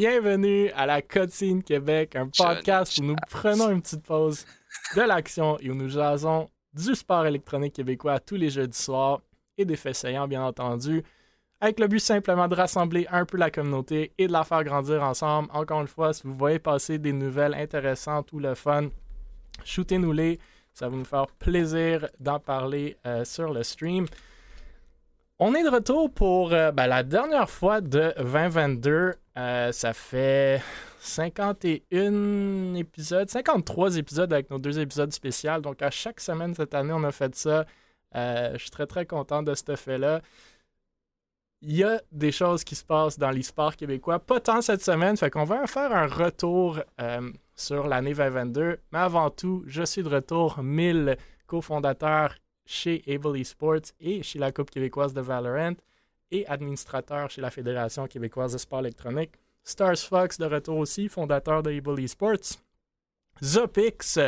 Bienvenue à la Cotine Québec, un podcast où nous prenons une petite pause de l'action et où nous jasons du sport électronique québécois tous les jeudis soirs et des faits saillants, bien entendu, avec le but simplement de rassembler un peu la communauté et de la faire grandir ensemble. Encore une fois, si vous voyez passer des nouvelles intéressantes ou le fun, shootez-nous-les. Ça va nous faire plaisir d'en parler euh, sur le stream. On est de retour pour euh, ben, la dernière fois de 2022. Euh, ça fait 51 épisodes, 53 épisodes avec nos deux épisodes spéciaux. Donc, à chaque semaine cette année, on a fait ça. Euh, je suis très, très content de ce fait-là. Il y a des choses qui se passent dans l'e-sport québécois. Pas tant cette semaine, fait qu'on va faire un retour sur l'année 2022. Mais avant tout, je suis de retour, 1000 cofondateurs chez Able Esports et chez la Coupe québécoise de Valorant et administrateur chez la Fédération québécoise de sport électronique. Stars Fox de retour aussi, fondateur de Able Esports. Zopix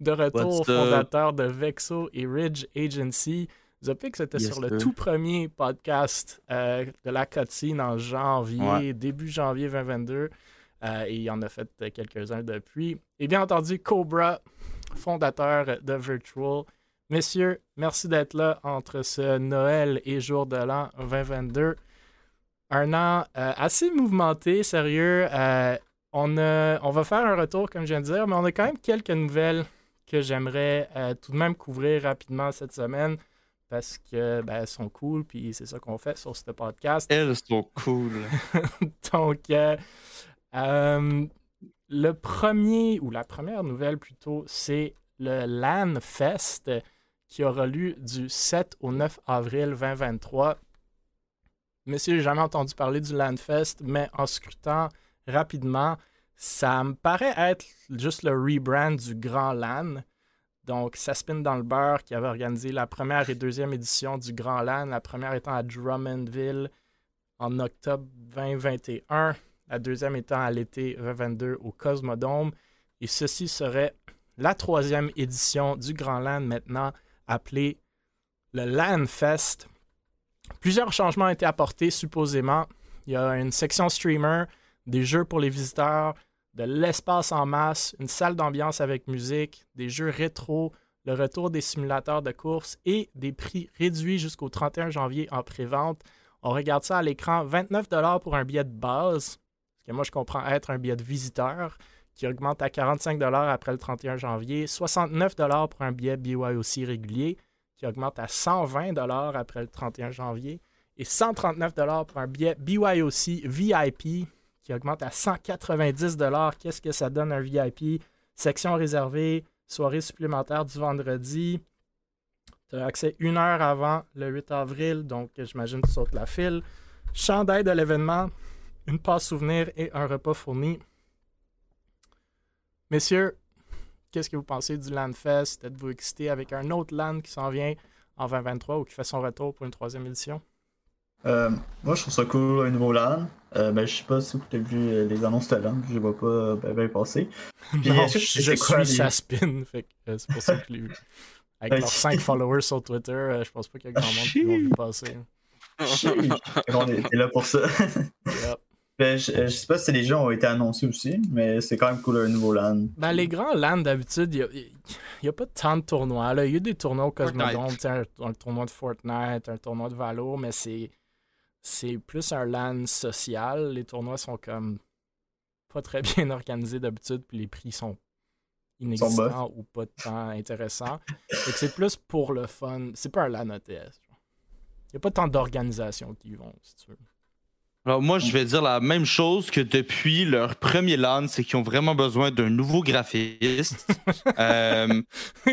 de retour, fondateur de Vexo et Ridge Agency. Zopix était sur le tout premier podcast euh, de la cutscene en janvier, début janvier 2022. Euh, et il en a fait quelques-uns depuis. Et bien entendu, Cobra, fondateur de Virtual Messieurs, merci d'être là entre ce Noël et jour de l'an 2022. Un an euh, assez mouvementé, sérieux. Euh, on, on va faire un retour, comme je viens de dire, mais on a quand même quelques nouvelles que j'aimerais euh, tout de même couvrir rapidement cette semaine parce que ben, elles sont cool, puis c'est ça qu'on fait sur ce podcast. Elles sont cool. Donc, le premier, ou la première nouvelle plutôt, c'est le LAN Fest qui aura lieu du 7 au 9 avril 2023. Monsieur, j'ai jamais entendu parler du Landfest, mais en scrutant rapidement, ça me paraît être juste le rebrand du Grand LAN. Donc, ça spin dans le beurre qui avait organisé la première et deuxième édition du Grand LAN, la première étant à Drummondville en octobre 2021, la deuxième étant à l'été 2022 au Cosmodome. Et ceci serait la troisième édition du Grand LAN maintenant appelé le LAN Fest. Plusieurs changements ont été apportés supposément. Il y a une section streamer, des jeux pour les visiteurs, de l'espace en masse, une salle d'ambiance avec musique, des jeux rétro, le retour des simulateurs de course et des prix réduits jusqu'au 31 janvier en pré-vente. On regarde ça à l'écran, 29 pour un billet de base, ce que moi je comprends être un billet de visiteur qui augmente à 45 après le 31 janvier, 69 pour un billet BYOC régulier, qui augmente à 120 après le 31 janvier, et 139 pour un billet BYOC VIP, qui augmente à 190 Qu'est-ce que ça donne un VIP? Section réservée, soirée supplémentaire du vendredi. Tu as accès une heure avant le 8 avril, donc j'imagine que tu sautes la file. Chandail de l'événement, une passe souvenir et un repas fourni. Messieurs, qu'est-ce que vous pensez du LANFest? Êtes-vous excité avec un autre LAN qui s'en vient en 2023 ou qui fait son retour pour une troisième édition? Euh, moi, je trouve ça cool, un nouveau LAN. Euh, ben, je sais pas si vous avez vu euh, les annonces de LAN, je les vois pas bien passer. Puis, non, je, je, suis spin, fait que c'est pour ça que je l'ai vu. Avec leurs 5 followers sur Twitter, je pense pas qu'il y a grand monde qui vont vu passer. on est là pour ça. Ben, je, je, sais pas si les gens ont été annoncés aussi, mais c'est quand même cool un nouveau LAN. Ben, les grands LAN, d'habitude, il n'y a, pas tant de tournois. Là. Il y a des tournois au Cosmodome, un, un, tournoi de Fortnite, un tournoi de Valo, mais c'est, c'est plus un LAN social. Les tournois sont comme pas très bien organisés d'habitude, puis les prix sont inexistants ou pas tant intéressants. c'est plus pour le fun. C'est pas un LAN ETS. Il n'y a pas tant d'organisations qui y vont, si tu veux. Alors moi, je vais dire la même chose que depuis leur premier LAN, c'est qu'ils ont vraiment besoin d'un nouveau graphiste. euh,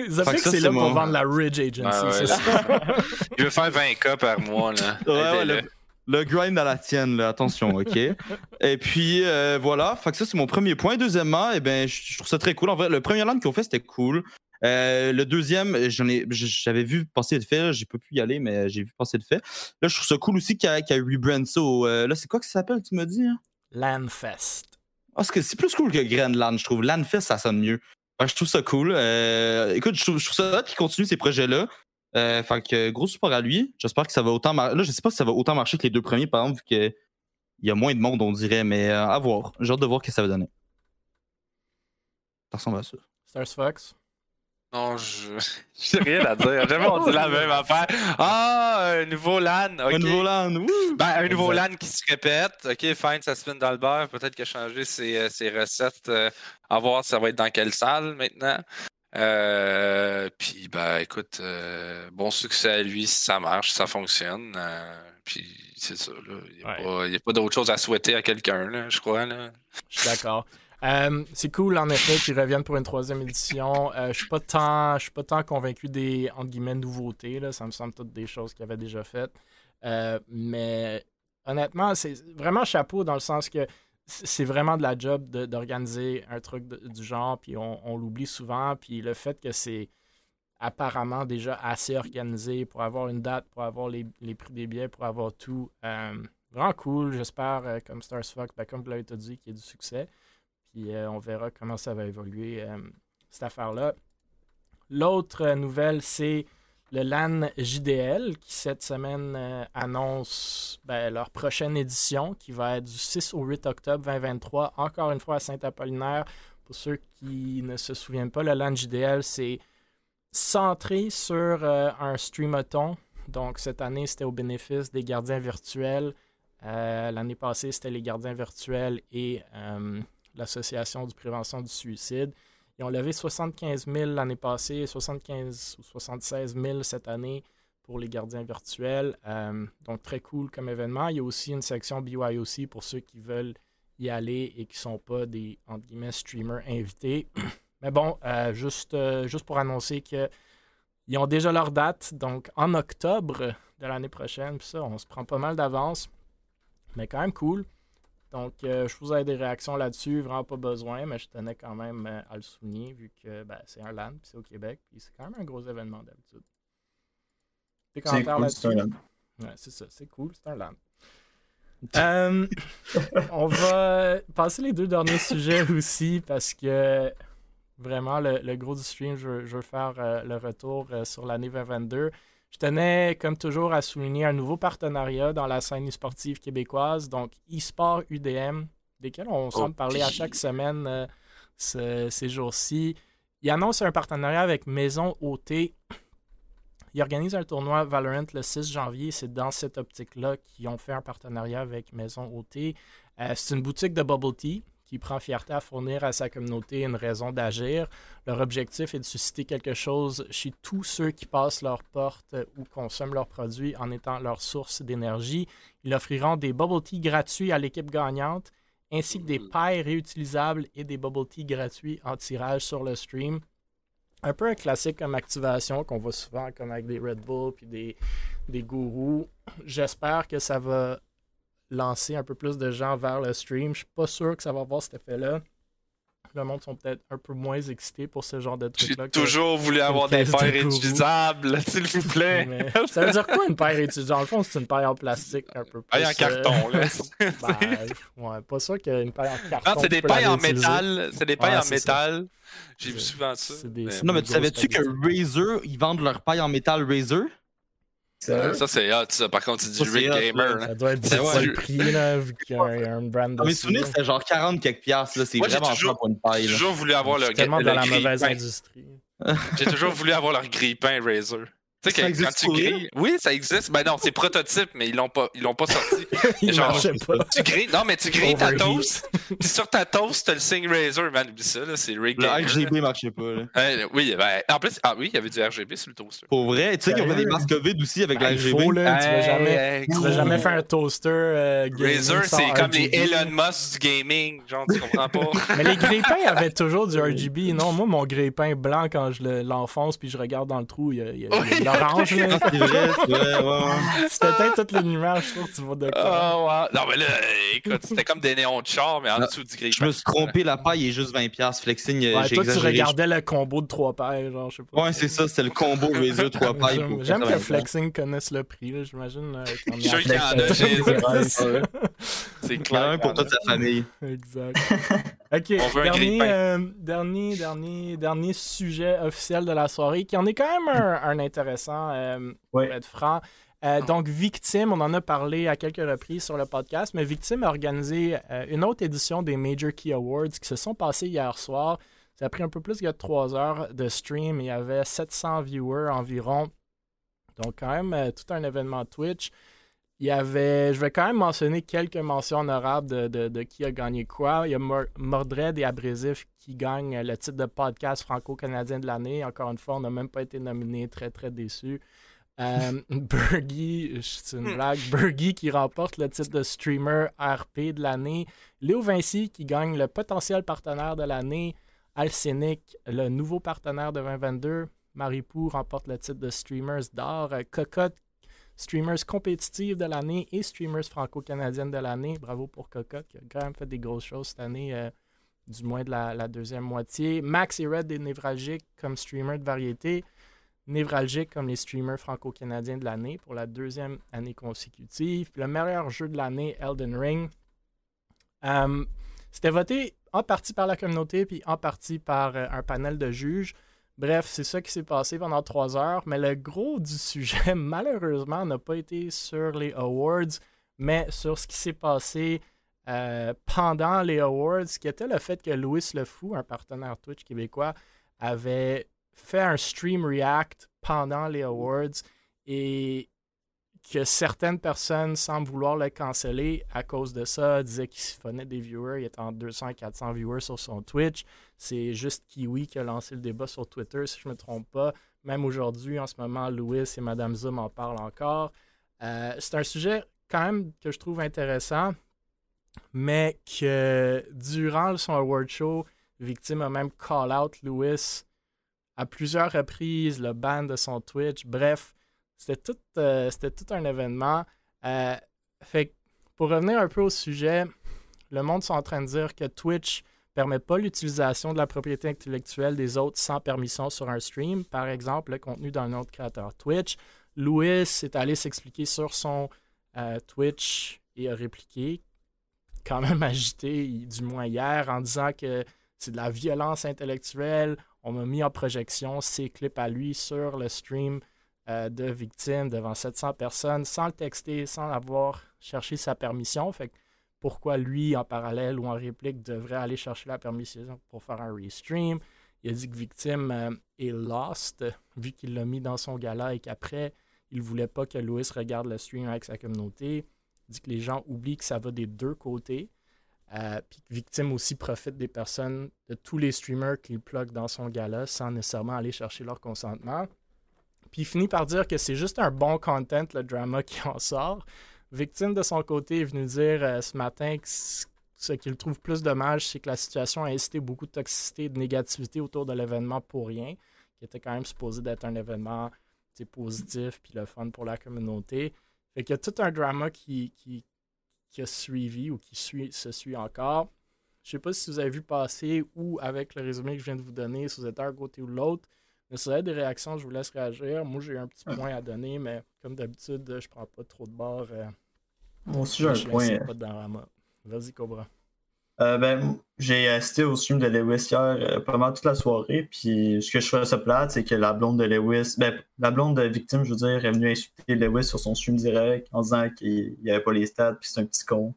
ça fait que, c'est là pour vendre la Ridge Agency, c'est ça? je veux faire 20K par mois, là. Ouais, le, grind à la tienne, là, attention, OK? Et puis, euh, voilà, fait que ça, c'est mon premier point. Deuxièmement, eh ben, je trouve ça très cool. En vrai, le premier LAN qu'ils ont fait, c'était cool. Euh, le deuxième, j'en ai, j'avais vu passer le fait, j'ai pas pu y aller, mais j'ai vu passer le fait. Là, je trouve ça cool aussi qu'il y a, qu a rebrand ça. Euh, là, c'est quoi que ça s'appelle, tu me dis? Hein? Landfest. Ah, que c'est plus cool que Grand Land, je trouve. Landfest, ça sonne mieux. je trouve ça cool. Euh, écoute, je trouve, je trouve ça qu'il continue ces projets-là. fait que gros support à lui. J'espère que ça va autant marcher. Là, je sais pas si ça va autant marcher que les deux premiers, par exemple, vu que il y a moins de monde, on dirait, mais euh, à voir. J'ai hâte de voir ce que ça va donner. Ça ressemble à ça. Stars Fox. Non, je j'ai rien à dire. Jamais on dit la même affaire. Ah, un nouveau LAN. Un nouveau land, wouh! Ben, un nouveau Exact. LAN qui se répète. Ok, fine, ça spin dans le beurre. Peut-être qu'il a changé ses, euh, ses recettes. euh, à voir ça va être dans quelle salle maintenant. Euh, puis, ben, écoute, euh, bon succès à lui si ça marche, si ça fonctionne. euh, puis, c'est ça. là. Il n'y a, Ouais. pas- il y a pas d'autre chose à souhaiter à quelqu'un, là, je crois. Là. Je suis d'accord. Euh, c'est cool en effet qu'ils reviennent pour une troisième édition. Euh, je suis pas tant, suis pas tant convaincu des entre guillemets nouveautés. Là. Ça me semble toutes des choses qu'ils avaient déjà faites. Euh, mais honnêtement, c'est vraiment chapeau dans le sens que c'est vraiment de la job d'organiser un truc du genre, puis on, l'oublie souvent. Puis le fait que c'est apparemment déjà assez organisé pour avoir une date, pour avoir les, les prix des billets, pour avoir tout. vraiment cool. J'espère, comme Stars Fox, ben, comme vous l'avez dit, qu'il y ait du succès. Puis euh, on verra comment ça va évoluer, euh, cette affaire-là. L'autre euh, nouvelle, c'est le LAN JDL qui, cette semaine, annonce ben, leur prochaine édition qui va être du 6 au 8 octobre 2023, encore une fois à Saint-Apollinaire. Pour ceux qui ne se souviennent pas, le LAN JDL, c'est centré sur euh, un streamathon. Donc, cette année, c'était au bénéfice des gardiens virtuels. L'année passée, c'était les gardiens virtuels et l'Association du prévention du suicide. Ils ont levé 75 000 l'année passée, 75 ou 76 000 cette année pour les gardiens virtuels. Euh, donc, très cool comme événement. Il y a aussi une section BYOC pour ceux qui veulent y aller et qui ne sont pas des, entre guillemets, streamers invités. Mais bon, euh, juste, euh, juste pour annoncer que ils ont déjà leur date, donc en octobre de l'année prochaine. Puis ça, on se prend pas mal d'avance, mais quand même cool. Donc, euh, je vous ai des réactions là-dessus, vraiment pas besoin, mais je tenais quand même euh, à le souligner vu que ben, c'est un LAN, puis c'est au Québec, puis c'est quand même un gros événement d'habitude. Des C'est commentaires cool, c'est un là-dessus? Ouais, c'est ça, c'est cool, c'est un LAN. Euh, on va passer les deux derniers sujets aussi parce que vraiment le, le gros du stream, je, veux- je veux faire euh, le retour euh, sur l'année 2022. Je tenais, comme toujours, à souligner un nouveau partenariat dans la scène sportive québécoise, donc eSport UDM, desquels on semble parler à chaque semaine euh, ce- ces jours-ci. Il annonce un partenariat avec Maison OT. Il organise un tournoi Valorant le 6 janvier. C'est dans cette optique-là qu'ils ont fait un partenariat avec Maison OT. Euh, c'est une boutique de bubble tea qui prend fierté à fournir à sa communauté une raison d'agir. Leur objectif est de susciter quelque chose chez tous ceux qui passent leurs portes ou consomment leurs produits en étant leur source d'énergie. Ils offriront des bubble tea gratuits à l'équipe gagnante ainsi que des pailles réutilisables et des bubble tea gratuits en tirage sur le stream. Un peu un classique comme activation qu'on voit souvent comme avec des Red Bull puis des, des gourous. J'espère que ça va lancer un peu plus de gens vers le stream. Je suis pas sûr que ça va avoir cet effet-là. Le monde sont peut-être un peu moins excités pour ce genre de J'ai truc-là. que- toujours voulu avoir des de paires réutilisables, s'il vous plaît. Mais ça veut dire quoi une paille réutilisable? Dans le fond, c'est une paille en plastique un peu plus. Paille en euh, carton, là. ben, ouais, pas sûr qu'une paille en carton. Non, c'est des pailles en métal. C'est des pailles Ouais, en métal. J'ai vu souvent ça. des- mais- Non, mais tu savais-tu que Razer, ils vendent leur paille en métal Razer? Sérieux? Ça, c'est hot, ça. Par contre, c'est du Rig Gamer. là. là. Ça doit être dix ouais. prix, là, vu qu'il y a un, brand Dans mes souvenirs, c'était genre 40 quelques piastres, là. C'est vraiment toujours- cher pour une paille, J'ai là. toujours voulu avoir Je le suis tellement le dans la mauvaise industrie. J'ai toujours voulu avoir leur grille-pain Razer. Tu sais, quand tu grilles. Oui, ça existe. Ben non, c'est prototype, mais ils l'ont pas, ils l'ont pas sorti. Genre, pas. Tu grilles. Non, mais tu grilles ta toast. Puis sur ta toast, t'as le signe Razer, man. Oublie ça, là. C'est Rig Le. RGB marchait pas, là. Euh, oui, ben, en plus, ah oui, il y avait du RGB sur le toaster. Pour vrai, tu sais qu'ils ont fait des masques COVID aussi avec Ben, faut, là, tu vas jamais, Hey, tu vas jamais faire un toaster euh, Razer, c'est comme les. Elon Musk du gaming. Genre, tu comprends pas? Mais les grille-pains avaient toujours du RGB. Non, moi, mon grille-pain blanc, quand je le- l'enfonce puis je regarde dans le trou, il y a, t'éteins toutes les lumières, je trouve que tu vois de quoi. Ah, ouais. Non, mais là, écoute, c'était comme des néons de char, mais en dessous du gris. Je me suis trompé, la paille est juste 20$. Flexing, j'ai toi, tu exagéré. regardais le combo de trois paires, genre, je sais pas. Ouais, c'est ça, c'est le combo Razer 3 pailles. J'aime que 80$. Flexing connaisse le prix, là, j'imagine. euh, Je suis sûr a- qu'il y en a chez eux. C'est clair. pour toute sa famille. Exact. Ok, dernier, euh, dernier, dernier, dernier sujet officiel de la soirée, qui en est quand même un, un intéressant, euh, Ouais. pour être franc. Euh, donc, Victime, on en a parlé à quelques reprises sur le podcast, mais Victime a organisé euh, une autre édition des Major Key Awards qui se sont passés hier soir. Ça a pris un peu plus que trois heures de stream. Il y avait 700 viewers environ. Donc, quand même, euh, tout un événement Twitch. Il y avait, je vais quand même mentionner quelques mentions honorables de, qui a gagné quoi. Il y a Mordred et Abrésif qui gagnent le titre de podcast franco-canadien de l'année. Encore une fois, on n'a même pas été nominé. Très, très déçu. Euh, c'est une hmm. blague. Bergie qui remporte le titre de streamer RP de l'année. Léo Vinci qui gagne le potentiel partenaire de l'année. Alcénic, le nouveau partenaire de 2022. Maripou remporte le titre de Streamers d'or. Cocotte, Streamers compétitive de l'année et Streamers franco-canadienne de l'année. Bravo pour Cocotte qui a quand même fait des grosses choses cette année, euh, du moins de la, deuxième moitié. Max et Red des Névralgiques comme streamer de variété. Névralgique comme les streamers franco-canadiens de l'année pour la deuxième année consécutive. le meilleur jeu de l'année, Elden Ring. Euh, c'était voté en partie par la communauté puis en partie par euh, un panel de juges. Bref, c'est ça qui s'est passé pendant trois heures. Mais le gros du sujet, malheureusement, n'a pas été sur les awards, mais sur ce qui s'est passé euh, pendant les awards, qui était le fait que Louis Le Fou, un partenaire Twitch québécois, avait fait un stream react pendant les awards et que certaines personnes semblent vouloir le canceller à cause de ça, disaient qu'il siphonnait des viewers, il était entre 200 et 400 viewers sur son Twitch. C'est juste Kiwi qui a lancé le débat sur Twitter, si je ne me trompe pas. Même aujourd'hui, en ce moment, Louis et Madame Zoom en parlent encore. Euh, c'est un sujet quand même que je trouve intéressant, mais que durant son award show, Victime a même call out Louis à plusieurs reprises, le ban de son Twitch. Bref, c'était tout, euh, tout un événement. Euh, fait pour revenir un peu au sujet, le monde sont en train de dire que Twitch permet pas l'utilisation de la propriété intellectuelle des autres sans permission sur un stream. Par exemple, le contenu d'un autre créateur Twitch. Louis est allé s'expliquer sur son euh, Twitch et a répliqué, quand même agité, du moins hier, en disant que c'est de la violence intellectuelle. On m'a mis en projection ses clips à lui sur le stream euh, de victimes devant 700 personnes sans le texter, sans avoir cherché sa permission. Fait pourquoi lui, en parallèle ou en réplique, devrait aller chercher la permission pour faire un restream? Il a dit que victime euh, est lost, vu qu'il l'a mis dans son gala et qu'après, il voulait pas que Louis regarde le stream avec sa communauté. Il dit que les gens oublient que ça va des deux côtés. Euh, puis que Victime aussi profite des personnes, de tous les streamers qu'il plug dans son gala sans nécessairement aller chercher leur consentement. Puis il finit par dire que c'est juste un bon content, le drama qui en sort. Victime, de son côté, est venu dire euh, ce matin que ce qu'il trouve plus dommage, c'est que la situation a incité beaucoup de toxicité et de négativité autour de l'événement pour rien, qui était quand même supposé d'être un événement positif puis le fun pour la communauté. Fait qu'il y a tout un drama qui, qui, a suivi ou qui suit, se suit encore. Je sais pas si vous avez vu passer ou avec le résumé que je viens de vous donner, si vous êtes un côté ou l'autre. Mais si vous avez des réactions, je vous laisse réagir. Moi, j'ai un petit point à donner, mais comme d'habitude, je prends pas trop de barre. Euh, Moi aussi, j'ai un point. Vas-y, Cobra. Euh, ben, j'ai assisté au stream de Lewis hier euh, pendant toute la soirée. Puis ce que je trouvais ça plate, c'est que la blonde de Lewis, ben, la blonde de victime, je veux dire, est venue insulter Lewis sur son stream direct en disant qu'il n'y avait pas les stats, puis c'est un petit con.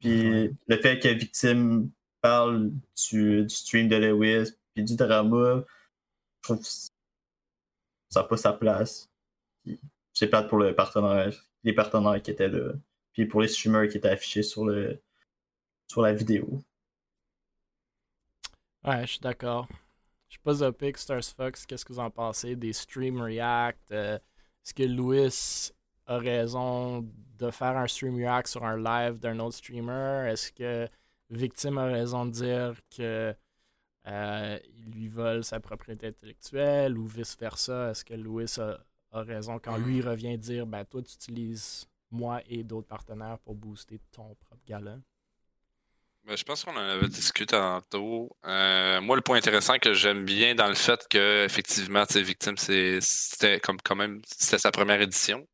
Puis le fait que victime parle du, du stream de Lewis, puis du drama, je trouve que ça n'a pas sa place. C'est plate pour le partenaire, les partenaires qui étaient là. Puis pour les streamers qui étaient affichés sur, le, sur la vidéo. Ouais, je suis d'accord. Je suis pas Zopic, Stars Fox, qu'est-ce que vous en pensez des stream react? Euh, est-ce que Louis a raison de faire un stream react sur un live d'un autre streamer? Est-ce que Victime a raison de dire que euh, il lui vole sa propriété intellectuelle ou vice-versa? Est-ce que Louis a, raison quand lui revient dire ben toi tu utilises moi et d'autres partenaires pour booster ton propre galant? Ben, je pense qu'on en avait discuté tantôt. Euh, moi, le point intéressant que j'aime bien dans le fait que effectivement, Victime, c'était comme quand même c'était sa première édition.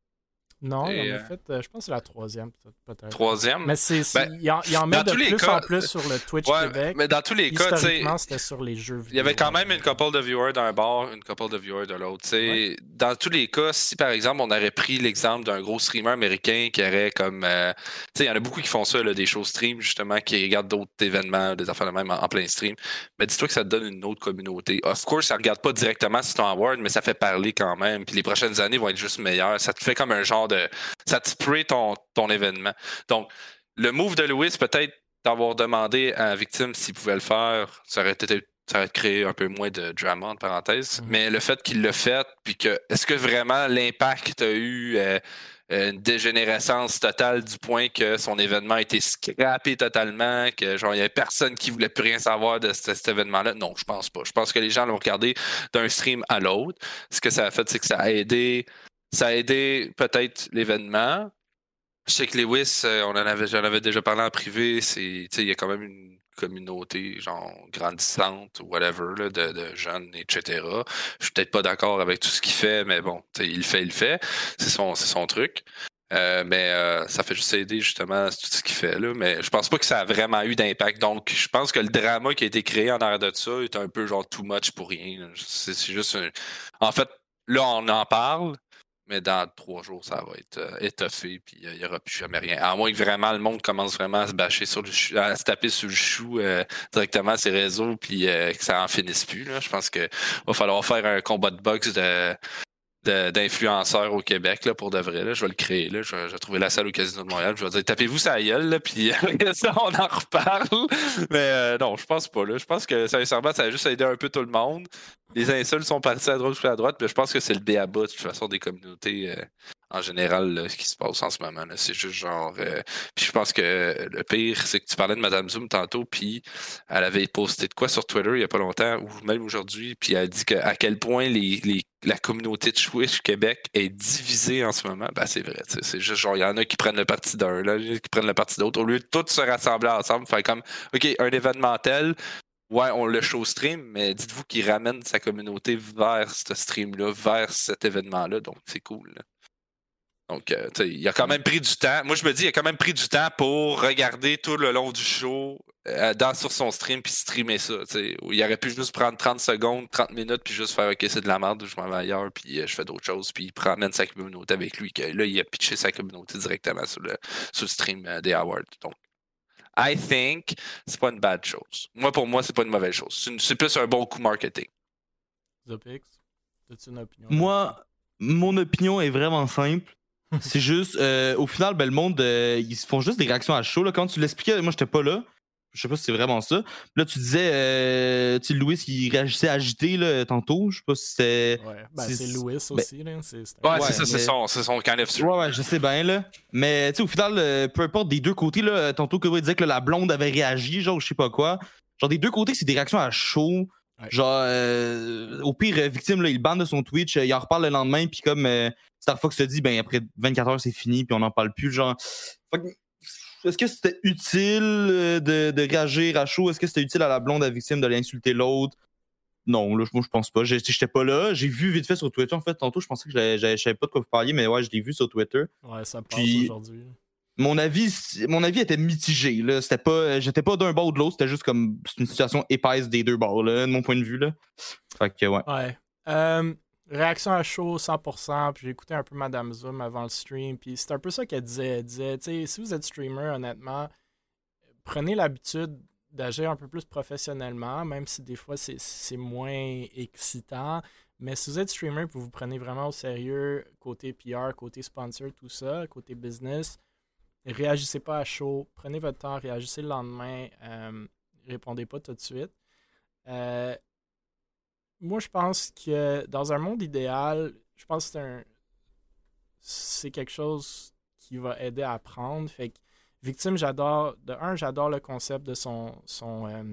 Non, Et, en a euh, fait, euh, je pense que c'est la troisième, peut-être. Troisième? Mais c'est, Ben, il en, il en met de plus cas- en plus sur le Twitch Ouais, Québec. mais dans tous les cas, tu sais, Historiquement, c'était sur les jeux vidéo. Il y avait quand même une couple de viewers d'un bord, une couple de viewers de l'autre. tu sais. Dans tous les cas, si par exemple on aurait pris l'exemple d'un gros streamer américain qui aurait comme. euh, tu sais, il y en a beaucoup qui font ça, là, des shows stream, justement, qui regardent d'autres événements, des affaires de même en, en plein stream. Mais dis-toi que ça te donne une autre communauté. Of course, ça regarde pas directement sur ton award, mais ça fait parler quand même. Puis les prochaines années vont être juste meilleures. Ça te fait comme un genre de. Ça te spray ton, ton événement. Donc, le move de Lewis, peut-être d'avoir demandé à la victime s'il pouvait le faire, ça aurait été ça aurait créé un peu moins de drama, entre parenthèses. Mhm. Mais le fait qu'il l'a fait, puis que, est-ce que vraiment l'impact a eu euh, une dégénérescence totale du point que son événement a été scrappé totalement, que genre, il n'y avait personne qui voulait plus rien savoir de ce- cet événement-là? Non, je pense pas. Je pense que les gens l'ont regardé d'un stream à l'autre. Ce que ça a fait, c'est que ça a aidé, ça a aidé peut-être l'événement. Je sais que Lewis, euh, on en avait, j'en avais déjà parlé en privé, c'est, il y a quand même une communauté, genre, grandissante, ou whatever, là, de, jeunes, etc. Je suis peut-être pas d'accord avec tout ce qu'il fait, mais bon, il fait, il fait. C'est son, c'est son truc. Euh, mais euh, ça fait juste aider justement tout ce qu'il fait là. Mais je pense pas que ça a vraiment eu d'impact. Donc je pense que le drama qui a été créé en arrière de ça est un peu genre too much pour rien. c'est juste un... En fait, là on en parle, mais dans trois jours, ça va être euh, étoffé, puis euh, il n'y aura plus jamais rien. À moins que vraiment le monde commence vraiment à se bâcher sur le chou, à se taper sur le chou euh, directement à ses réseaux, puis que ça en finisse plus. Là. Je pense que va falloir faire un combat de boxe de- d'influenceurs au Québec là, pour de vrai. Là. Je vais le créer. Là. Je, vais, je vais trouver la salle au Casino de Montréal. Je vais dire tapez-vous sa gueule, là, puis ça, on en reparle. Mais euh, non, je pense pas. Là. Je pense que sincèrement, ça a juste aidé un peu tout le monde. Les insultes sont partis à droite puis à droite, mais je pense que c'est le béaba de toute façon des communautés euh, en général ce qui se passe en ce moment. C'est juste genre. euh, Puis je pense que euh, le pire, c'est que tu parlais de Madame Zoom tantôt, puis elle avait posté de quoi sur Twitter il y a pas longtemps, ou même aujourd'hui, puis elle a dit que, à quel point les, la communauté de Twitch Québec est divisée en ce moment. Ben c'est vrai. C'est juste genre, il y en a qui prennent le parti d'un, là, qui prennent le parti d'autre, au lieu de tous se rassembler ensemble, faire comme OK, un événement tel. Ouais, on le show stream, mais dites-vous qu'il ramène sa communauté vers ce stream-là, vers cet événement-là, donc c'est cool. Donc, euh, tu sais, il a quand même pris du temps. Moi, je me dis, il a quand même pris du temps pour regarder tout le long du show euh, dans, sur son stream puis streamer ça. tu sais. Où Il aurait pu juste prendre 30 secondes, 30 minutes puis juste faire OK, c'est de la merde, je m'en vais ailleurs puis euh, je fais d'autres choses. Puis il ramène sa communauté avec lui. Que là, il a pitché sa communauté directement sur le, sur le stream euh, des awards. Donc, I think c'est pas une bad chose. Moi, pour moi, c'est pas une mauvaise chose. C'est plus un bon coup marketing. Zopix, as-tu une opinion? Moi, mon opinion est vraiment simple. C'est juste, euh, au final, ben, le monde, euh, ils se font juste des réactions à chaud. Là. Quand tu l'expliquais, moi, j'étais pas là. Je sais pas si c'est vraiment ça. Là, tu disais, euh, tu sais, Louis, il réagissait agité là, tantôt. Je sais pas si c'était. Ouais, ben, c'est- c'est Louis ben- aussi. Là. C'est, Ouais, Ouais, c'est ça, c'est mais- son, c'est son kind of. Ouais, ouais, je sais bien, là. Mais, tu sais, au final, euh, peu importe des deux côtés, là, tantôt que disait que là, la blonde avait réagi, genre, je sais pas quoi. Genre, des deux côtés, c'est des réactions à chaud. Ouais. Genre, euh, au pire, victime, là, il bande de son Twitch, euh, il en reparle le lendemain, puis comme euh, Star Fox se dit, ben, après 24 heures, c'est fini, puis on n'en parle plus. Genre, est-ce que c'était utile euh, de, de réagir à chaud? Est-ce que c'était utile à la blonde, à la victime, de l'insulter l'autre? Non, là, moi, je pense pas. J'étais pas là. J'ai vu vite fait sur Twitter. En fait, tantôt, je pensais que je savais pas de quoi vous parliez, mais ouais, je l'ai vu sur Twitter Ouais, ça passe aujourd'hui. mon avis, mon avis était mitigé. C'était pas, j'étais pas d'un bord ou de l'autre. C'était juste comme c'est une situation épaisse des deux bords, là, de mon point de vue. Là. Fait que ouais. Ouais. Euh, réaction à chaud 100%. Puis j'ai écouté un peu Madame Zoom avant le stream. Puis c'est un peu ça qu'elle disait. Elle disait, tu si vous êtes streamer, honnêtement, prenez l'habitude d'agir un peu plus professionnellement, même si des fois c'est, c'est moins excitant. Mais si vous êtes streamer et vous vous prenez vraiment au sérieux, côté PR, côté sponsor, tout ça, côté business, réagissez pas à chaud. Prenez votre temps, réagissez le lendemain. euh, répondez pas tout de suite. Euh, moi, je pense que dans un monde idéal, je pense que c'est un quelque chose qui va aider à apprendre. Fait que Victime, j'adore. De un, j'adore le concept de son, son, euh,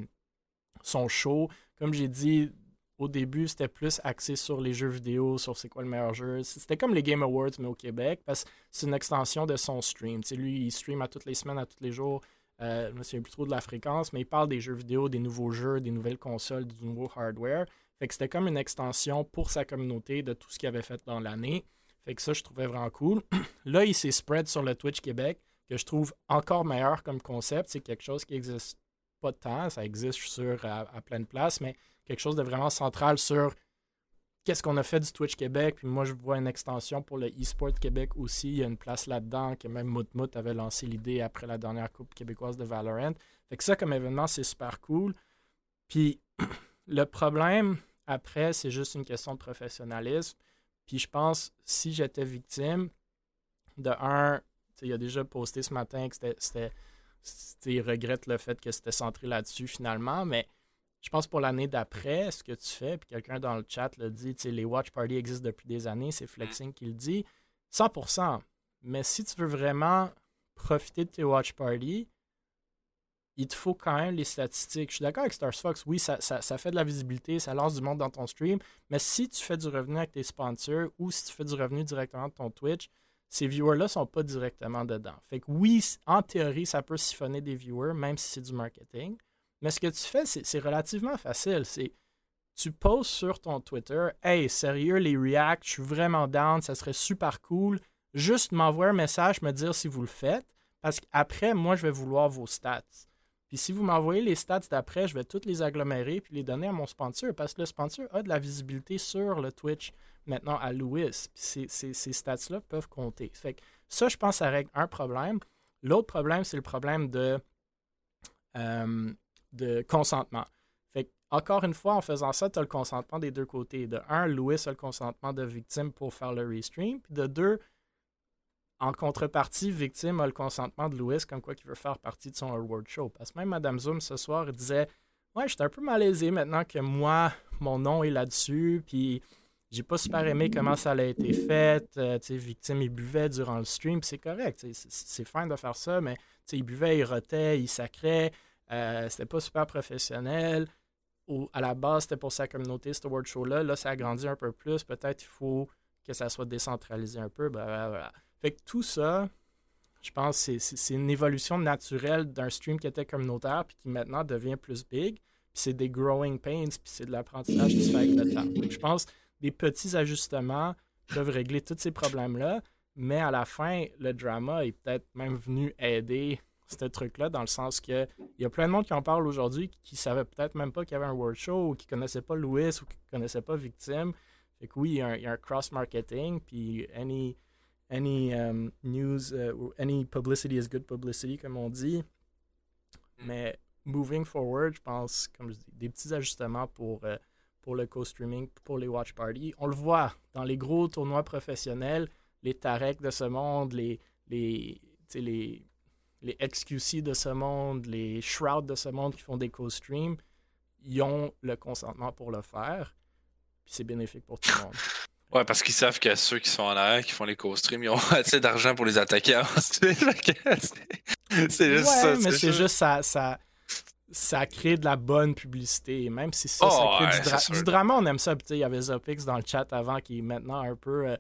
son show. Comme j'ai dit au début, c'était plus axé sur les jeux vidéo, sur c'est quoi le meilleur jeu. C'était comme les Game Awards, mais au Québec, parce que c'est une extension de son stream. Lui, il stream à toutes les semaines, à tous les jours. Euh, je me souviens plus trop de la fréquence, mais il parle des jeux vidéo, des nouveaux jeux, des nouvelles consoles, du nouveau hardware. Fait que c'était comme une extension pour sa communauté de tout ce qu'il avait fait dans l'année. Fait que ça, je trouvais vraiment cool. Là, il s'est spread sur le Twitch Québec, que je trouve encore meilleur comme concept. C'est quelque chose qui existe pas temps. Ça existe, je sûr, à, à plein de places, mais quelque chose de vraiment central sur qu'est-ce qu'on a fait du Twitch Québec. Puis moi, je vois une extension pour le eSport Québec aussi. Il y a une place là-dedans que même Moutmout avait lancé l'idée après la dernière Coupe québécoise de Valorant. Fait que ça, comme événement, c'est super cool. Puis le problème, après, c'est juste une question de professionnalisme. Puis je pense, si j'étais victime, de un, il a déjà posté ce matin que c'était. Il regrette le fait que c'était centré là-dessus finalement, mais je pense pour l'année d'après, ce que tu fais, puis quelqu'un dans le chat le dit, les watch parties existent depuis des années, c'est Flexing qui le dit, 100%. Mais si tu veux vraiment profiter de tes watch parties, il te faut quand même les statistiques. Je suis d'accord avec Stars Fox, oui, ça, ça, fait de la visibilité, ça lance du monde dans ton stream, mais si tu fais du revenu avec tes sponsors ou si tu fais du revenu directement de ton Twitch, ces viewers-là ne sont pas directement dedans. Fait que oui, en théorie, ça peut siphonner des viewers, même si c'est du marketing. Mais ce que tu fais, c'est relativement facile. C'est tu postes sur ton Twitter Hey, sérieux, les React, je suis vraiment down, ça serait super cool. Juste m'envoyer un message, me dire si vous le faites. Parce qu'après, moi, je vais vouloir vos stats. Puis si vous m'envoyez les stats d'après, je vais toutes les agglomérer puis les donner à mon sponsor parce que le sponsor a de la visibilité sur le Twitch maintenant à Louis. Puis ces, ces stats-là peuvent compter. Fait que ça, je pense, ça règle un problème. L'autre problème, c'est le problème de euh, de consentement. Fait encore une fois, en faisant ça, tu as le consentement des deux côtés. De un, Louis a le consentement de victime pour faire le restream. Puis de deux, en contrepartie, victime a le consentement de Louis comme quoi qu'il veut faire partie de son award show. Parce que même Madame Zoom ce soir disait Ouais, je suis un peu malaisé maintenant que moi, mon nom est là-dessus. Puis j'ai pas super aimé comment ça a été fait. Euh, victime, il buvait durant le stream. C'est correct. C'est fin de faire ça, mais il buvait, il rotait, il sacrait. Euh, c'était pas super professionnel. À la base, c'était pour sa communauté, ce award show-là. Là, ça a grandi un peu plus. Peut-être il faut que ça soit décentralisé un peu. Fait que tout ça, je pense que c'est une évolution naturelle d'un stream qui était communautaire puis qui maintenant devient plus big. Puis c'est des growing pains, puis c'est de l'apprentissage qui se fait avec le temps. je pense que des petits ajustements peuvent régler tous ces problèmes-là, mais à la fin, le drama est peut-être même venu aider ce truc-là, dans le sens que il y a plein de monde qui en parle aujourd'hui qui ne savaient peut-être même pas qu'il y avait un World Show ou qui ne connaissaient pas Louis ou qui ne connaissaient pas Victime. Fait que oui, il y a un, cross-marketing, puis any, any um, news uh, any publicity is good publicity, comme on dit. Mais moving forward, je pense, comme je dis, des petits ajustements pour, euh, pour le co-streaming, pour les watch parties. On le voit dans les gros tournois professionnels, les Tarek de ce monde, les, les, les les XQC de ce monde, les Shroud de ce monde qui font des co-streams, ils ont le consentement pour le faire. Puis c'est bénéfique pour tout le monde. Ouais, parce qu'ils savent que ceux qui sont en arrière, qui font les co-streams, ils ont assez d'argent pour les attaquer ensuite. c'est juste ça. mais c'est juste ça, ça, ça crée de la bonne publicité. Même si ça, ça oh, crée du, drama, on aime ça. Il y avait Zopix dans le chat avant qui est maintenant un peu. Euh,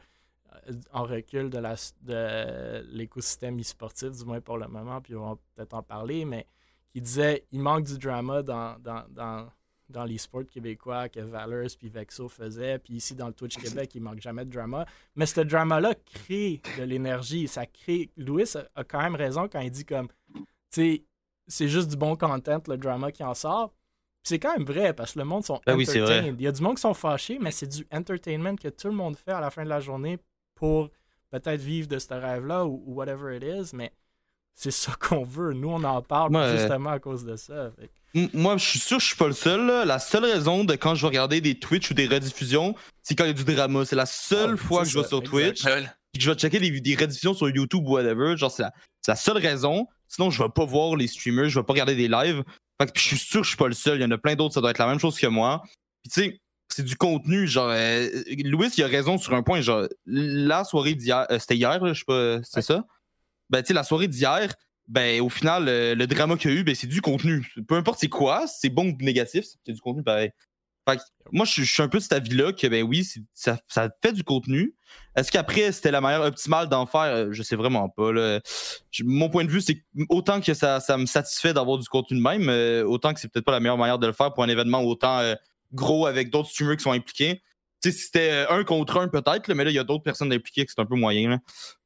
en recul de, la, de l'écosystème e-sportif, du moins pour le moment, puis on va peut-être en parler, mais qui disait il manque du drama dans, dans, dans, dans l'e-sport québécois que Valors puis Vexo faisaient, puis ici dans le Twitch Québec, il manque jamais de drama. Mais ce drama-là crée de l'énergie, ça crée... Louis a, quand même raison quand il dit comme, tu sais, c'est juste du bon content, le drama qui en sort. C'est quand même vrai parce que le monde sont ben entertained. il y a du monde qui sont fâchés, mais c'est du entertainment que tout le monde fait à la fin de la journée pour peut-être vivre de ce rêve-là ou, whatever it is, mais c'est ça qu'on veut. Nous, on en parle justement à cause de ça. Moi, je suis sûr que je suis pas le seul. La seule raison de quand je vais regarder des Twitch ou des rediffusions, c'est quand il y a du drama. C'est la seule ah, fois que je vais sur Twitch et que je vais checker des, des rediffusions sur YouTube ou whatever. Genre, c'est la, seule raison. Sinon, je vais pas voir les streamers, je vais pas regarder des lives. Fait que je suis sûr que je suis pas le seul. Il y en a plein d'autres, ça doit être la même chose que moi. Puis tu sais, c'est du contenu. Genre, euh, Louis, il a raison sur un point. Genre, la soirée d'hier, euh, c'était hier, je sais pas, c'est ça? Ben, la soirée d'hier, ben, au final, le drama qu'il y a eu, ben, c'est du contenu. Peu importe c'est quoi, c'est bon ou négatif, c'est du contenu pareil. Fait moi, je, suis un peu de cet avis-là que, ben oui, ça, fait du contenu. Est-ce qu'après, c'était la manière optimale d'en faire? Euh, je sais vraiment pas. Là. mon point de vue, c'est autant que ça, ça me satisfait d'avoir du contenu de même, autant que c'est peut-être pas la meilleure manière de le faire pour un événement autant gros avec d'autres streamers qui sont impliqués. Si c'était euh, un contre un, peut-être, mais là, il y a d'autres personnes impliquées que c'est un peu moyen. Là.